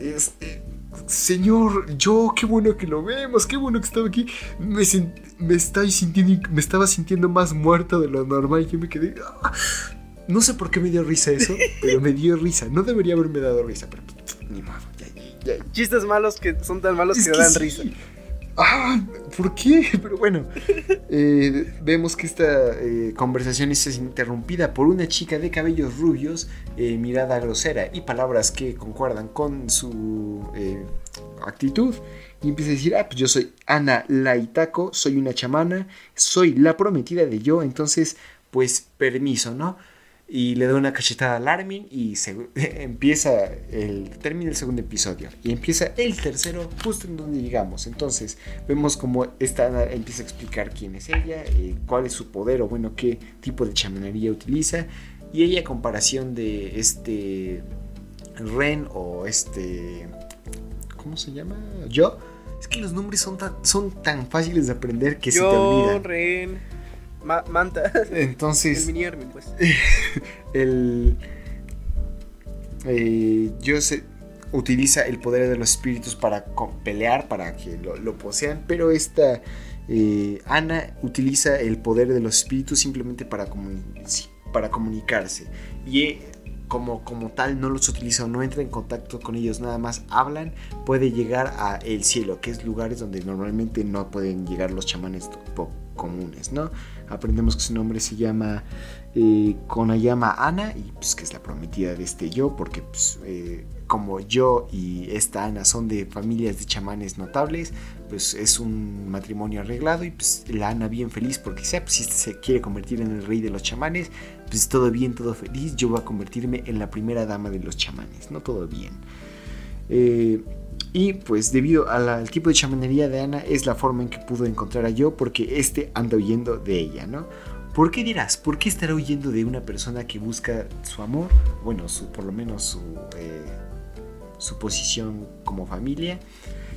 este Señor, yo, qué bueno que lo vemos, qué bueno que estaba aquí. Me, me, sintiendo, me estaba sintiendo más muerto de lo normal y yo me quedé... Ah, no sé por qué me dio risa eso, [laughs] pero me dio risa. No debería haberme dado risa, pero ni modo. Chistes malos que son tan malos que, dan risa. Ah, ¿por qué? [laughs] Pero bueno, eh, vemos que esta eh, conversación es interrumpida por una chica de cabellos rubios, eh, mirada grosera y palabras que concuerdan con su actitud. Y empieza a decir, ah, pues yo soy Ana Laitaco, soy una chamana, soy la prometida de yo, entonces, pues permiso, ¿no? Y le da una cachetada al Armin y se, [laughs] empieza el termina el segundo episodio. Y empieza el tercero justo en donde llegamos. Entonces vemos como esta empieza a explicar quién es ella eh, cuál es su poder o bueno qué tipo de chamanería utiliza. Y ella a comparación de este Ren o este cómo se llama yo es que los nombres son tan, son tan fáciles de aprender que se te olvidan. Ren manta. [laughs] Entonces. El mini pues. [laughs] el. Eh, utiliza el poder de los espíritus para pelear, para que lo, posean, pero esta. Eh, Ana utiliza el poder de los espíritus simplemente para, para comunicarse. Y eh, como, como tal no los utiliza o no entra en contacto con ellos, nada más hablan, puede llegar a el cielo, que es lugares donde normalmente no pueden llegar los chamanes comunes, ¿no? Aprendemos que su nombre se llama eh, Konayama Ana y pues que es la prometida de este yo, porque pues, eh, como yo y esta Ana son de familias de chamanes notables, pues es un matrimonio arreglado y pues la Ana bien feliz porque sea, pues si este se quiere convertir en el rey de los chamanes, pues todo bien, todo feliz, yo voy a convertirme en la primera dama de los chamanes, no todo bien. Eh, y pues debido al tipo de chamanería de Ana es la forma en que pudo encontrar a yo porque este anda huyendo de ella, ¿no? ¿Por qué dirás? ¿Por qué estará huyendo de una persona que busca su amor? Bueno, su, por lo menos su, eh, su posición como familia.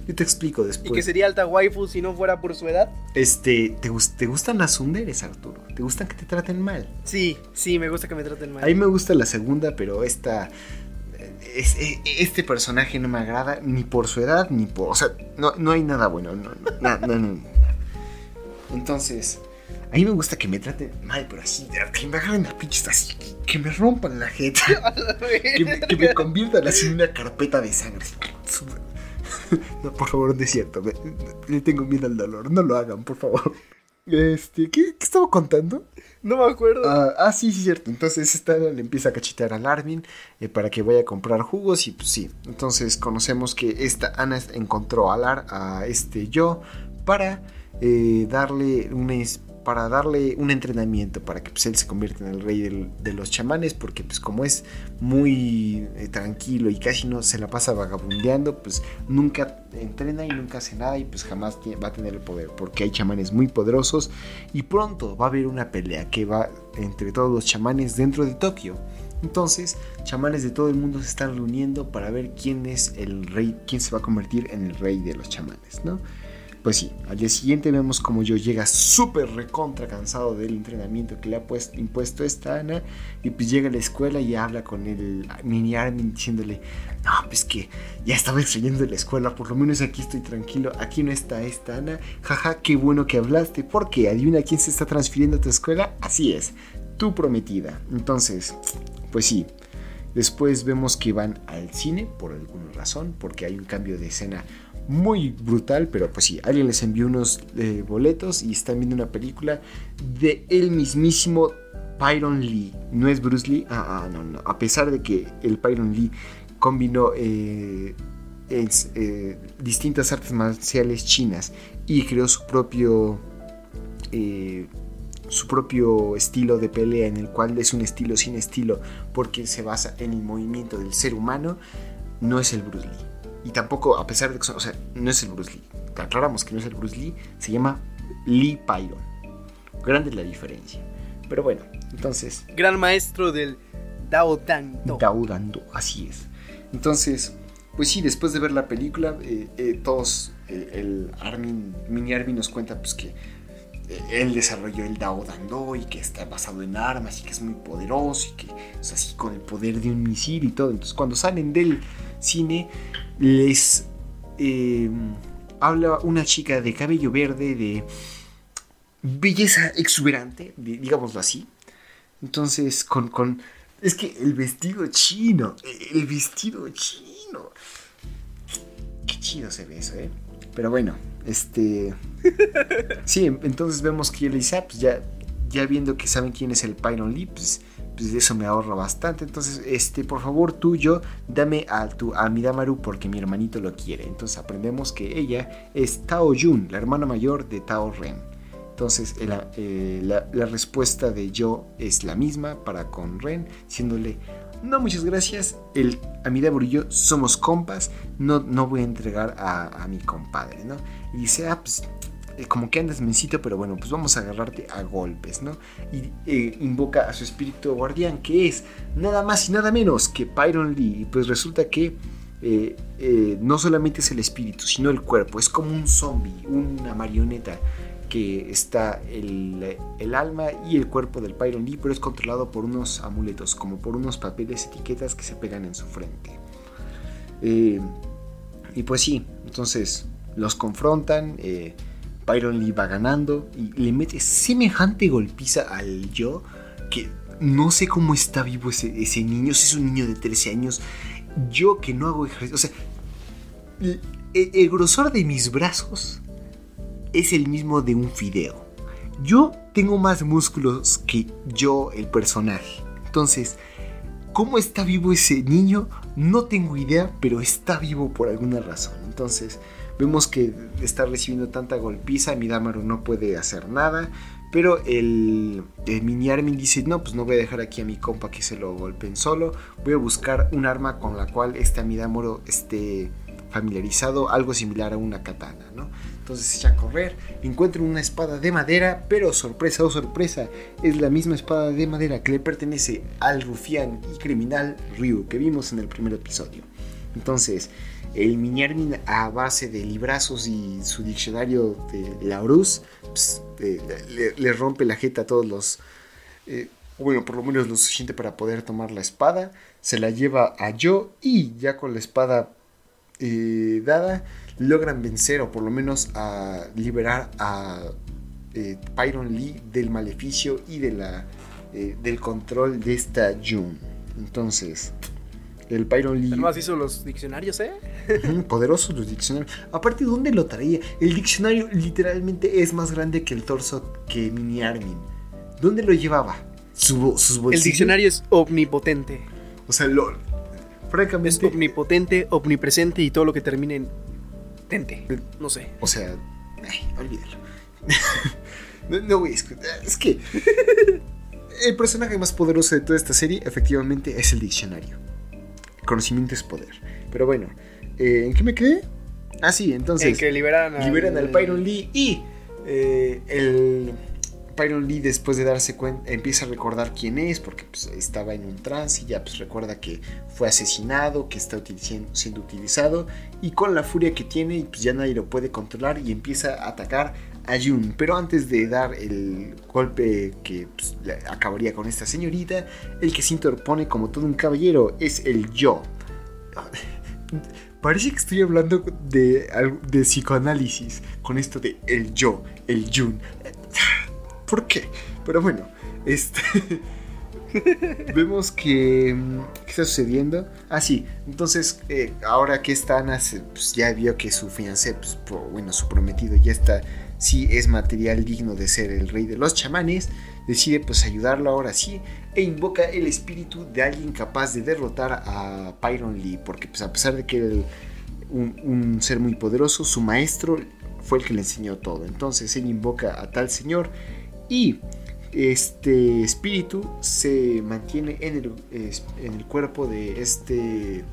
Yo te explico después. ¿Y qué sería alta waifu si no fuera por su edad? Este, ¿te, ¿te gustan las underes, Arturo? ¿Te gustan que te traten mal? Sí, sí, me gusta que me traten mal. A mí me gusta la segunda, pero esta e, este personaje no me agrada ni por su edad ni por. O sea, no, hay nada bueno. No, no, Entonces, a mí me gusta que me traten mal, pero así, que me agarren la pinche así, que me rompan la jeta. [laughs] que, me, que me conviertan así en una carpeta de sangre. [laughs] No, por favor, no es cierto. le tengo miedo al dolor. No lo hagan, por favor. Este, ¿qué, qué estaba contando? No me acuerdo. Ah, ah, sí, sí, cierto. Entonces esta le empieza a cachetear al Armin eh, para que vaya a comprar jugos y pues sí. Entonces conocemos que esta Ana encontró a, Lar, a este yo para eh, darle una para darle un entrenamiento para que pues, él se convierta en el rey de los chamanes, porque pues como es muy eh, tranquilo y casi no se la pasa vagabundeando, pues nunca entrena y nunca hace nada y pues jamás va a tener el poder, porque hay chamanes muy poderosos y pronto va a haber una pelea que va entre todos los chamanes dentro de Tokio. Entonces, chamanes de todo el mundo se están reuniendo para ver quién es el rey, quién se va a convertir en el rey de los chamanes, ¿no? Pues sí, al día siguiente vemos como yo llega súper recontra cansado del entrenamiento que le ha puesto, impuesto esta Ana. Y pues llega a la escuela y habla con el mini Armin diciéndole: No, pues que ya estaba extrayendo de la escuela, por lo menos aquí estoy tranquilo. Aquí no está esta Ana. Jaja, qué bueno que hablaste. Porque adivina quién se está transfiriendo a tu escuela. Así es, tu prometida. Entonces, pues sí. Después vemos que van al cine por alguna razón, porque hay un cambio de escena muy brutal, pero pues sí, alguien les envió unos eh, boletos y están viendo una película de el mismísimo Pyron Lee. No es Bruce Lee, ah, ah no, no. A pesar de que el Pyron Lee combinó eh, eh, distintas artes marciales chinas y creó su propio su propio estilo de pelea en el cual es un estilo sin estilo porque se basa en el movimiento del ser humano no es el Bruce Lee y tampoco, a pesar de que, o sea, no es el Bruce Lee. Aclaramos que no es el Bruce Lee, se llama Lee Pyron. Grande la diferencia. Pero bueno, entonces. Gran maestro del Dao Dando. Dao Dando, así es. Entonces, pues sí, después de ver la película, eh, eh, todos, el, Armin, Mini Armin nos cuenta pues que eh, él desarrolló el Dao Dando y que está basado en armas y que es muy poderoso y que es así con el poder de un misil y todo. Entonces, cuando salen del cine, les eh, habla una chica de cabello verde, de belleza exuberante, digámoslo así. Entonces, con, con... Es que el vestido chino, el vestido chino. Qué chido se ve eso, ¿eh? Pero bueno, este... [laughs] Sí, entonces vemos que Elisa, pues ya, ya viendo que saben quién es el Pyron pues pues eso me ahorra bastante. Entonces, este, por favor, tú yo, dame a, tu, a porque mi hermanito lo quiere. Entonces aprendemos que ella es Tao Yun, la hermana mayor de Tao Ren. Entonces eh, la, respuesta de yo es la misma para con Ren, diciéndole, no muchas gracias, el Amidabur y yo somos compas, no, no voy a entregar a, a mi compadre, ¿no? Y dice, ah, pues eh, como que andas mencito, pero bueno, pues vamos a agarrarte a golpes, ¿no? Y eh, invoca a su espíritu guardián, que es nada más y nada menos que Pyron Lee. Y pues resulta que eh, no solamente es el espíritu, sino el cuerpo. Es como un zombie, una marioneta que está el, el, alma y el cuerpo del Pyron Lee, pero es controlado por unos amuletos, como por unos papeles, etiquetas que se pegan en su frente. y pues sí, entonces los confrontan. Byron Lee va ganando y le mete semejante golpiza al yo que no sé cómo está vivo ese, niño, si es un niño de 13 años, yo que no hago ejercicio, o sea, el, grosor de mis brazos es el mismo de un fideo. Yo tengo más músculos que yo, el personaje. Entonces, ¿cómo está vivo ese niño? No tengo idea, pero está vivo por alguna razón. Entonces, Vemos que está recibiendo tanta golpiza, Midamaru no puede hacer nada. Pero el, mini Armin dice, no, pues no voy a dejar aquí a mi compa que se lo golpeen solo. Voy a buscar un arma con la cual este Midamaru esté familiarizado, algo similar a una katana, ¿no? Entonces echa a correr, encuentra una espada de madera, pero sorpresa o oh sorpresa, es la misma espada de madera que le pertenece al rufián y criminal Ryu que vimos en el primer episodio. Entonces, el Miñarmin a base de librazos y su diccionario de Laurus pues, le, rompe la jeta a todos los... Eh, bueno, por lo menos lo suficiente para poder tomar la espada. Se la lleva a Yo y ya con la espada eh, dada logran vencer o por lo menos a liberar a eh, Pyron Lee del maleficio y de la, del control de esta June. Entonces, el Pyron Lee. Además hizo los diccionarios, ¿eh? poderosos los diccionarios. Aparte, ¿dónde lo traía? El diccionario literalmente es más grande que el torso que Mini Armin. ¿Dónde lo llevaba? sus bolsillos. El diccionario es omnipotente. O sea, lo, francamente. Es omnipotente, omnipresente y todo lo que termine en tente. No sé. O sea, olvídalo. [laughs] no, no voy a escuchar. Es que. [laughs] el personaje más poderoso de toda esta serie, efectivamente, es el diccionario conocimiento es poder. Pero bueno, eh, ¿en qué me quedé? Ah, sí, entonces. En que liberan, liberan al Pyron Lee y eh, el Pyron Lee después de darse cuenta empieza a recordar quién es porque pues, estaba en un trance y ya pues recuerda que fue asesinado, que está siendo utilizado y con la furia que tiene pues ya nadie lo puede controlar y empieza a atacar a Jun. Pero antes de dar el golpe que pues, acabaría con esta señorita, el que se interpone como todo un caballero es el yo. [laughs] Parece que estoy hablando de, de psicoanálisis con esto de el yo, el Jun. [laughs] ¿Por qué? Pero bueno, este. [laughs] vemos que. ¿Qué está sucediendo? Ah, sí. Entonces, eh, ahora que está Ana, pues, ya vio que su fiancé, pues, bueno, su prometido ya está. Sí, es material digno de ser el rey de los chamanes. Decide, pues, ayudarlo ahora sí. E invoca el espíritu de alguien capaz de derrotar a Pyron Lee. Porque, pues, a pesar de que era un, un ser muy poderoso, su maestro fue el que le enseñó todo. Entonces, él invoca a tal señor y este espíritu se mantiene en el, en el cuerpo de este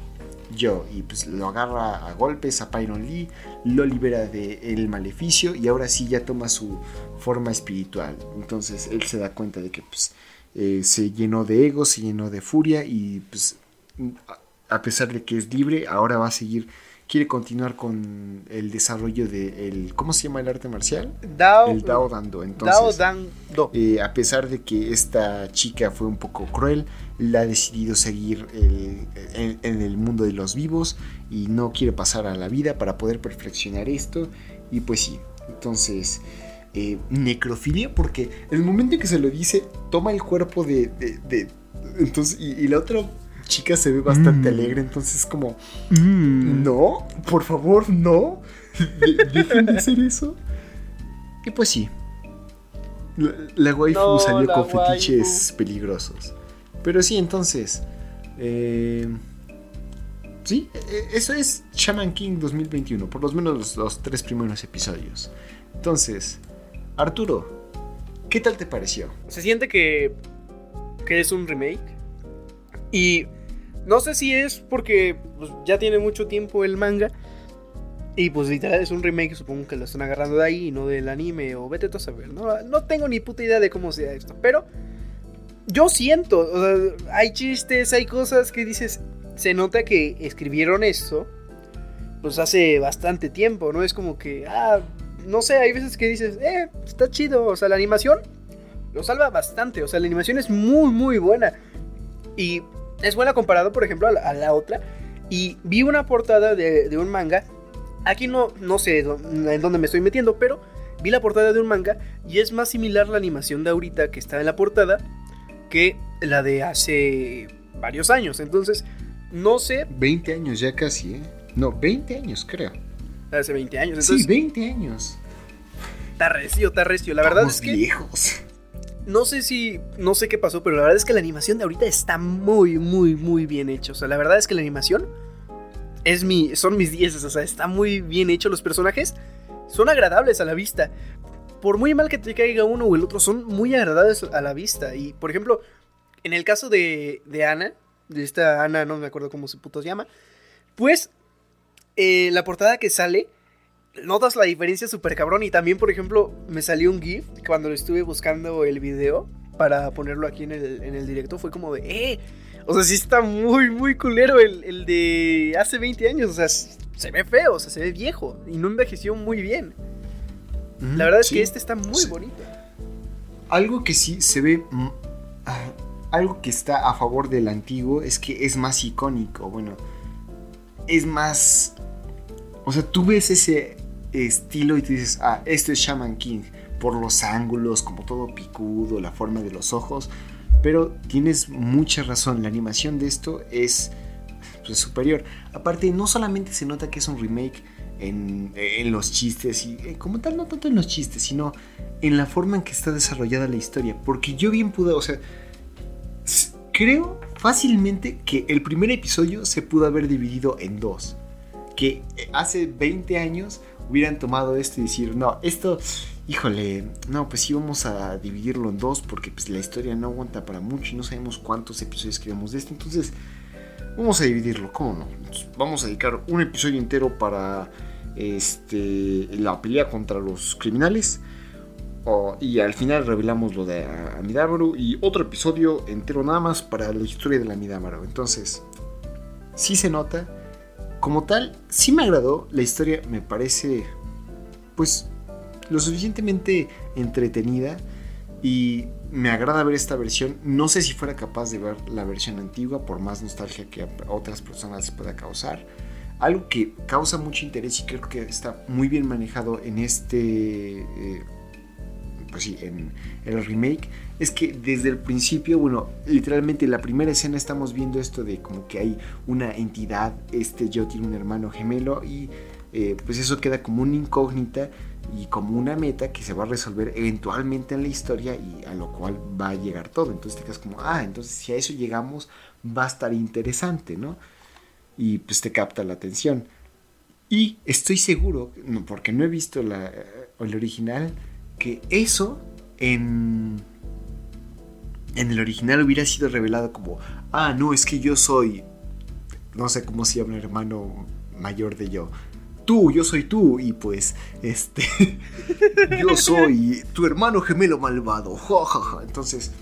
yo y pues lo agarra a golpes a Pyron Lee, lo libera del maleficio y ahora sí ya toma su forma espiritual. Entonces él se da cuenta de que pues, eh, se llenó de ego, se llenó de furia y pues a pesar de que es libre, ahora va a seguir quiere continuar con el desarrollo de el, ¿cómo se llama el arte marcial? Dao, el Dao Dando. Entonces, Dao Dando. Eh, a pesar de que esta chica fue un poco cruel, la ha decidido seguir en, el mundo de los vivos y no quiere pasar a la vida para poder perfeccionar esto. Y pues sí, entonces... Eh, necrofilia porque en el momento en que se lo dice toma el cuerpo de, entonces y, y, la otra chica se ve bastante mm. alegre, entonces como, mm. no, por favor, no, dejen de hacer eso. Y pues sí, la, waifu salió con fetiches peligrosos. Pero sí, entonces, eh, sí, e, eso es Shaman King 2021, por lo menos los, los tres primeros episodios. Entonces, Arturo, ¿qué tal te pareció? Se siente que, que es un remake y no sé si es porque pues, ya tiene mucho tiempo el manga. Y pues literal es un remake, supongo que lo están agarrando de ahí y no del anime o vete tú a saber. ¿no? no tengo ni puta idea de cómo sea esto. Pero yo siento, o sea, hay chistes, hay cosas que dices, se nota que escribieron esto pues hace bastante tiempo, ¿no? Es como que, ah, no sé, hay veces que dices, eh, está chido, o sea, la animación lo salva bastante, o sea, la animación es muy, muy buena. Y es buena comparado, por ejemplo, a la, otra. Y vi una portada de, un manga. Aquí no, no sé en dónde me estoy metiendo, pero vi la portada de un manga y es más similar la animación de ahorita que está en la portada que la de hace varios años. Entonces, no sé. 20 años ya casi, ¿eh? No, 20 años creo. Hace 20 años. sí, 20 años. Está recio, está recio. La verdad es que. viejos no sé si, no sé qué pasó, pero la verdad es que la animación de ahorita está muy, muy, muy bien hecha. O sea, la verdad es que la animación es mi, son mis dieces, o sea, está muy bien hecho. Los personajes son agradables a la vista. Por muy mal que te caiga uno o el otro, son muy agradables a la vista. Y, por ejemplo, en el caso de, de Ana, de esta Ana, no me acuerdo cómo se puto llama, pues eh, la portada que sale notas la diferencia súper cabrón. Y también, por ejemplo, me salió un GIF cuando estuve buscando el video para ponerlo aquí en el, directo. Fue como de, ¡eh! O sea, sí está muy, muy culero el, de hace 20 años. O sea, se ve feo, o sea, se ve viejo. Y no envejeció muy bien. la verdad es que este está muy bonito. Algo que sí se ve. Mm, ah, algo que está a favor del antiguo es que es más icónico. Bueno, es más. O sea, tú ves ese estilo y tú dices, ah, esto es Shaman King, por los ángulos, como todo picudo, la forma de los ojos. Pero tienes mucha razón, la animación de esto es pues, superior. Aparte, no solamente se nota que es un remake en, los chistes, y eh, como tal, no tanto en los chistes, sino en la forma en que está desarrollada la historia. Porque yo bien pude, o sea, creo fácilmente que el primer episodio se pudo haber dividido en dos. Que hace 20 años hubieran tomado esto y decir, no, esto, híjole, no, pues sí vamos a dividirlo en dos porque pues la historia no aguanta para mucho y no sabemos cuántos episodios queremos de esto, entonces vamos a dividirlo, ¿cómo no? vamos a dedicar un episodio entero para este, la pelea contra los criminales, y al final revelamos lo de Amidamaru y otro episodio entero nada más para la historia de la Amidamaru. Entonces, sí se nota. Como tal, sí me agradó. La historia me parece, pues, lo suficientemente entretenida. Y me agrada ver esta versión. No sé si fuera capaz de ver la versión antigua, por más nostalgia que a otras personas pueda causar. Algo que causa mucho interés y creo que está muy bien manejado en este eh, pues sí, en, el remake, es que desde el principio, bueno, literalmente en la primera escena estamos viendo esto de como que hay una entidad, este yo tiene un hermano gemelo y eh, pues eso queda como una incógnita y como una meta que se va a resolver eventualmente en la historia y a lo cual va a llegar todo. Entonces te quedas como, ah, entonces si a eso llegamos va a estar interesante, ¿no? Y pues te capta la atención. Y estoy seguro, porque no he visto la, el original, que eso en, en el original hubiera sido revelado como, ah, no, es que yo soy, no sé cómo se llama hermano mayor de yo. Tú, yo soy tú, y pues, este, [laughs] yo soy tu hermano gemelo malvado, [laughs] Entonces,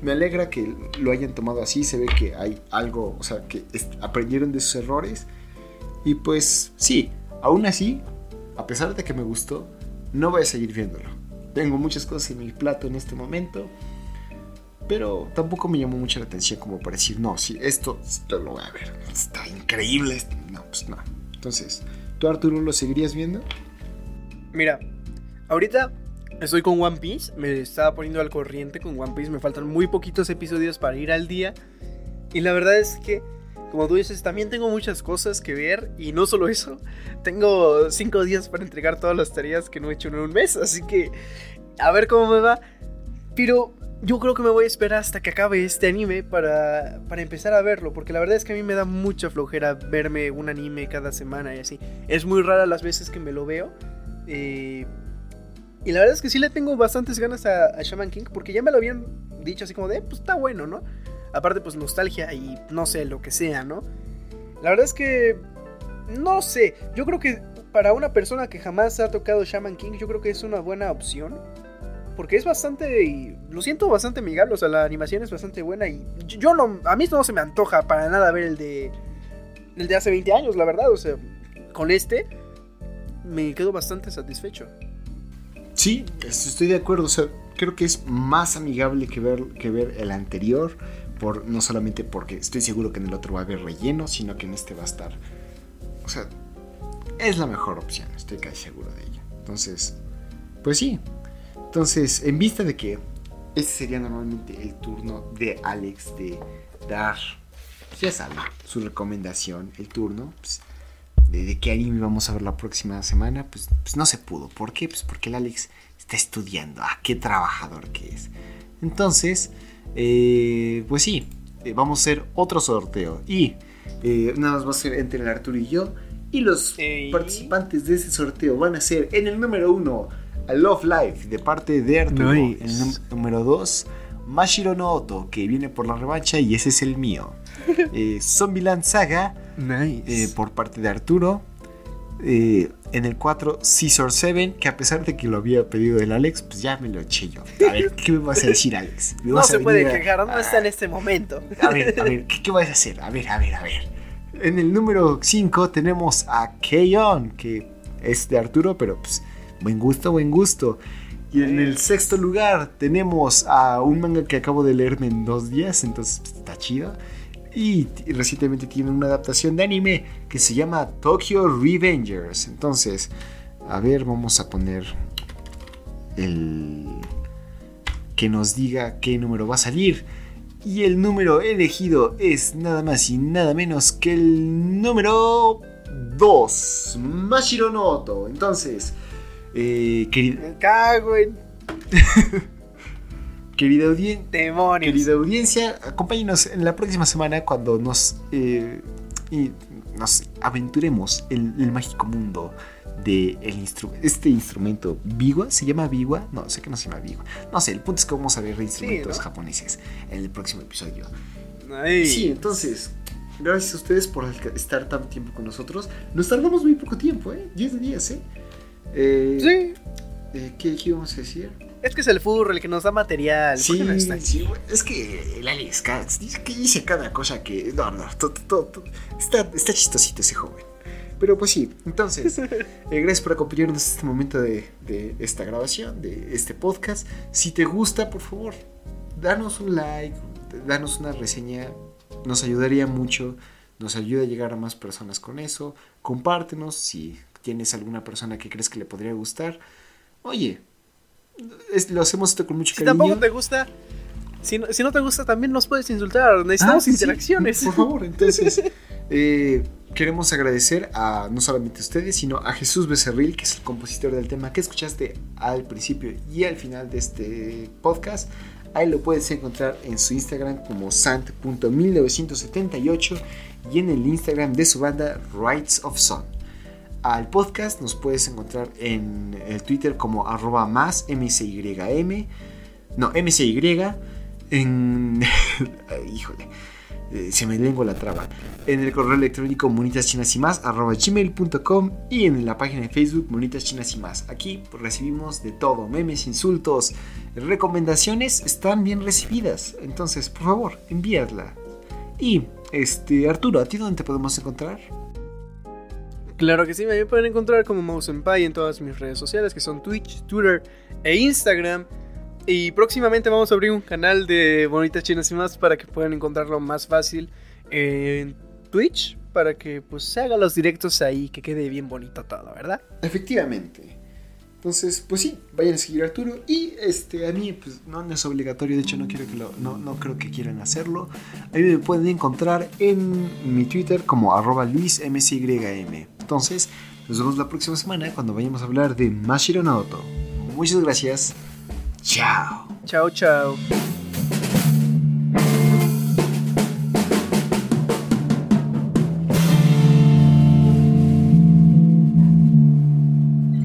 me alegra que lo hayan tomado así, se ve que hay algo, o sea, que aprendieron de sus errores. Y pues, sí, aún así, a pesar de que me gustó, no voy a seguir viéndolo. Tengo muchas cosas en mi plato en este momento. Pero tampoco me llamó mucho la atención como para decir, no, si esto, lo voy a ver. Está increíble. No, pues no. Entonces, ¿tú Arturo lo seguirías viendo? Mira, ahorita estoy con One Piece. Me estaba poniendo al corriente con One Piece. Me faltan muy poquitos episodios para ir al día. Y la verdad es que como tú dices, también tengo muchas cosas que ver y no solo eso, tengo cinco días para entregar todas las tareas que no he hecho en un mes, así que a ver cómo me va. Pero yo creo que me voy a esperar hasta que acabe este anime para, para empezar a verlo, porque la verdad es que a mí me da mucha flojera verme un anime cada semana y así. Es muy rara las veces que me lo veo. Eh, y la verdad es que sí le tengo bastantes ganas a, a Shaman King, porque ya me lo habían dicho así como de, pues está bueno, ¿no? Aparte, pues nostalgia y no sé, lo que sea, ¿no? La verdad es que. No sé. Yo creo que para una persona que jamás ha tocado Shaman King, yo creo que es una buena opción. Porque es bastante. Lo siento bastante amigable. O sea, la animación es bastante buena. Y yo no. A mí no se me antoja para nada ver el de. El de hace 20 años, la verdad. O sea, con este. Me quedo bastante satisfecho. Sí, estoy de acuerdo. O sea, creo que es más amigable que ver, que ver el anterior no solamente porque estoy seguro que en el otro va a haber relleno, sino que en este va a estar. O sea, es la mejor opción, estoy casi seguro de ello. Entonces, pues sí. Entonces, en vista de que este sería normalmente el turno de Alex de dar, ya saben, su recomendación, el turno, pues, de, qué anime vamos a ver la próxima semana, pues, pues no se pudo. ¿Por qué? Pues porque el Alex está estudiando. Ah, qué trabajador que es. Entonces, eh, pues sí, eh, vamos a hacer otro sorteo. Y eh, nada más va a ser entre el Arturo y yo. Y los participantes de ese sorteo van a ser en el número uno, a Love Life de parte de Arturo. En el número dos, Mashiro no Oto, que viene por la revancha y ese es el mío. [laughs] Zombieland Saga por parte de Arturo. Eh, en el 4, Caesar 7, que a pesar de que lo había pedido el Alex, pues ya me lo eché yo. A ver, ¿qué me vas a decir, Alex? [laughs] no se puede quejar, no está en este momento. A ver, a ver, ¿qué, vas a hacer? A ver, a ver, a ver. En el número 5 tenemos a Keyon, que es de Arturo, pero pues buen gusto, buen gusto. Y en el sexto lugar tenemos a un manga que acabo de leerme en dos días, entonces pues, está chido. Y recientemente tiene una adaptación de anime que se llama Tokyo Revengers. Entonces, a ver, vamos a poner el que nos diga qué número va a salir. Y el número elegido es nada más y nada menos que el número 2, Mashiro Noto. Entonces, eh. Me cago en. [laughs] Querida, audiencia, acompáñenos en la próxima semana cuando nos, eh, nos aventuremos en el mágico mundo de este instrumento. ¿Biwa? ¿Se llama Biwa? No, sé que no se llama Biwa. No sé, el punto es que vamos a ver instrumentos japoneses en el próximo episodio. Sí, entonces, gracias a ustedes por estar tanto tiempo con nosotros. Nos tardamos muy poco tiempo, ¿eh? 10 días, ¿eh? eh sí. Eh, ¿qué, íbamos a decir? Es que es el furro el que nos da material. ¿Por Sí, no está sí, güey. es que el Alex Katz dice que dice cada cosa que. No, no, to- to- to- está, está chistosito ese joven. Pero pues sí, entonces, [laughs] eh, gracias por acompañarnos en este momento de, de esta grabación, de este podcast. Si te gusta, por favor, danos un like, danos una reseña, nos ayudaría mucho, nos ayuda a llegar a más personas con eso. Compártenos si tienes alguna persona que crees que le podría gustar. Oye, es- lo hacemos esto con mucho Si cariño. tampoco te gusta, si no, si no te gusta, también nos puedes insultar. Necesitamos Ah, sí, interacciones. por favor, [laughs] entonces eh, queremos agradecer a no solamente a ustedes, sino a Jesús Becerril, que es el compositor del tema que escuchaste al principio y al final de este podcast. Ahí lo puedes encontrar en su Instagram como sant.1978 y en el Instagram de su banda Rights of Sun. Al podcast nos puedes encontrar en el Twitter como arroba más mcym, no, mcy, en... [laughs] Híjole, eh, se me lengua la traba. En el correo electrónico monitas chinas y más arroba gmail.com y en la página de Facebook monitas y más. Aquí recibimos de todo, memes, insultos, recomendaciones están bien recibidas. Entonces, por favor, envíadla. Y, este, Arturo, ¿a ti dónde te podemos encontrar? Claro que sí, me pueden encontrar como Mouse en todas mis redes sociales, que son Twitch, Twitter e Instagram. Y próximamente vamos a abrir un canal de bonitas chinas y más para que puedan encontrarlo más fácil en Twitch, para que pues se hagan los directos ahí, que quede bien bonito todo, ¿verdad? Efectivamente. Entonces, pues sí, vayan a seguir Arturo. Y este, a mí, pues no, no es obligatorio, de hecho no quiero que no, no creo que quieran hacerlo. A mí me pueden encontrar en mi Twitter como arroba luismcym. Entonces, nos vemos la próxima semana cuando vayamos a hablar de Mashiro Naoto. Muchas gracias. Chao. Chao, chao.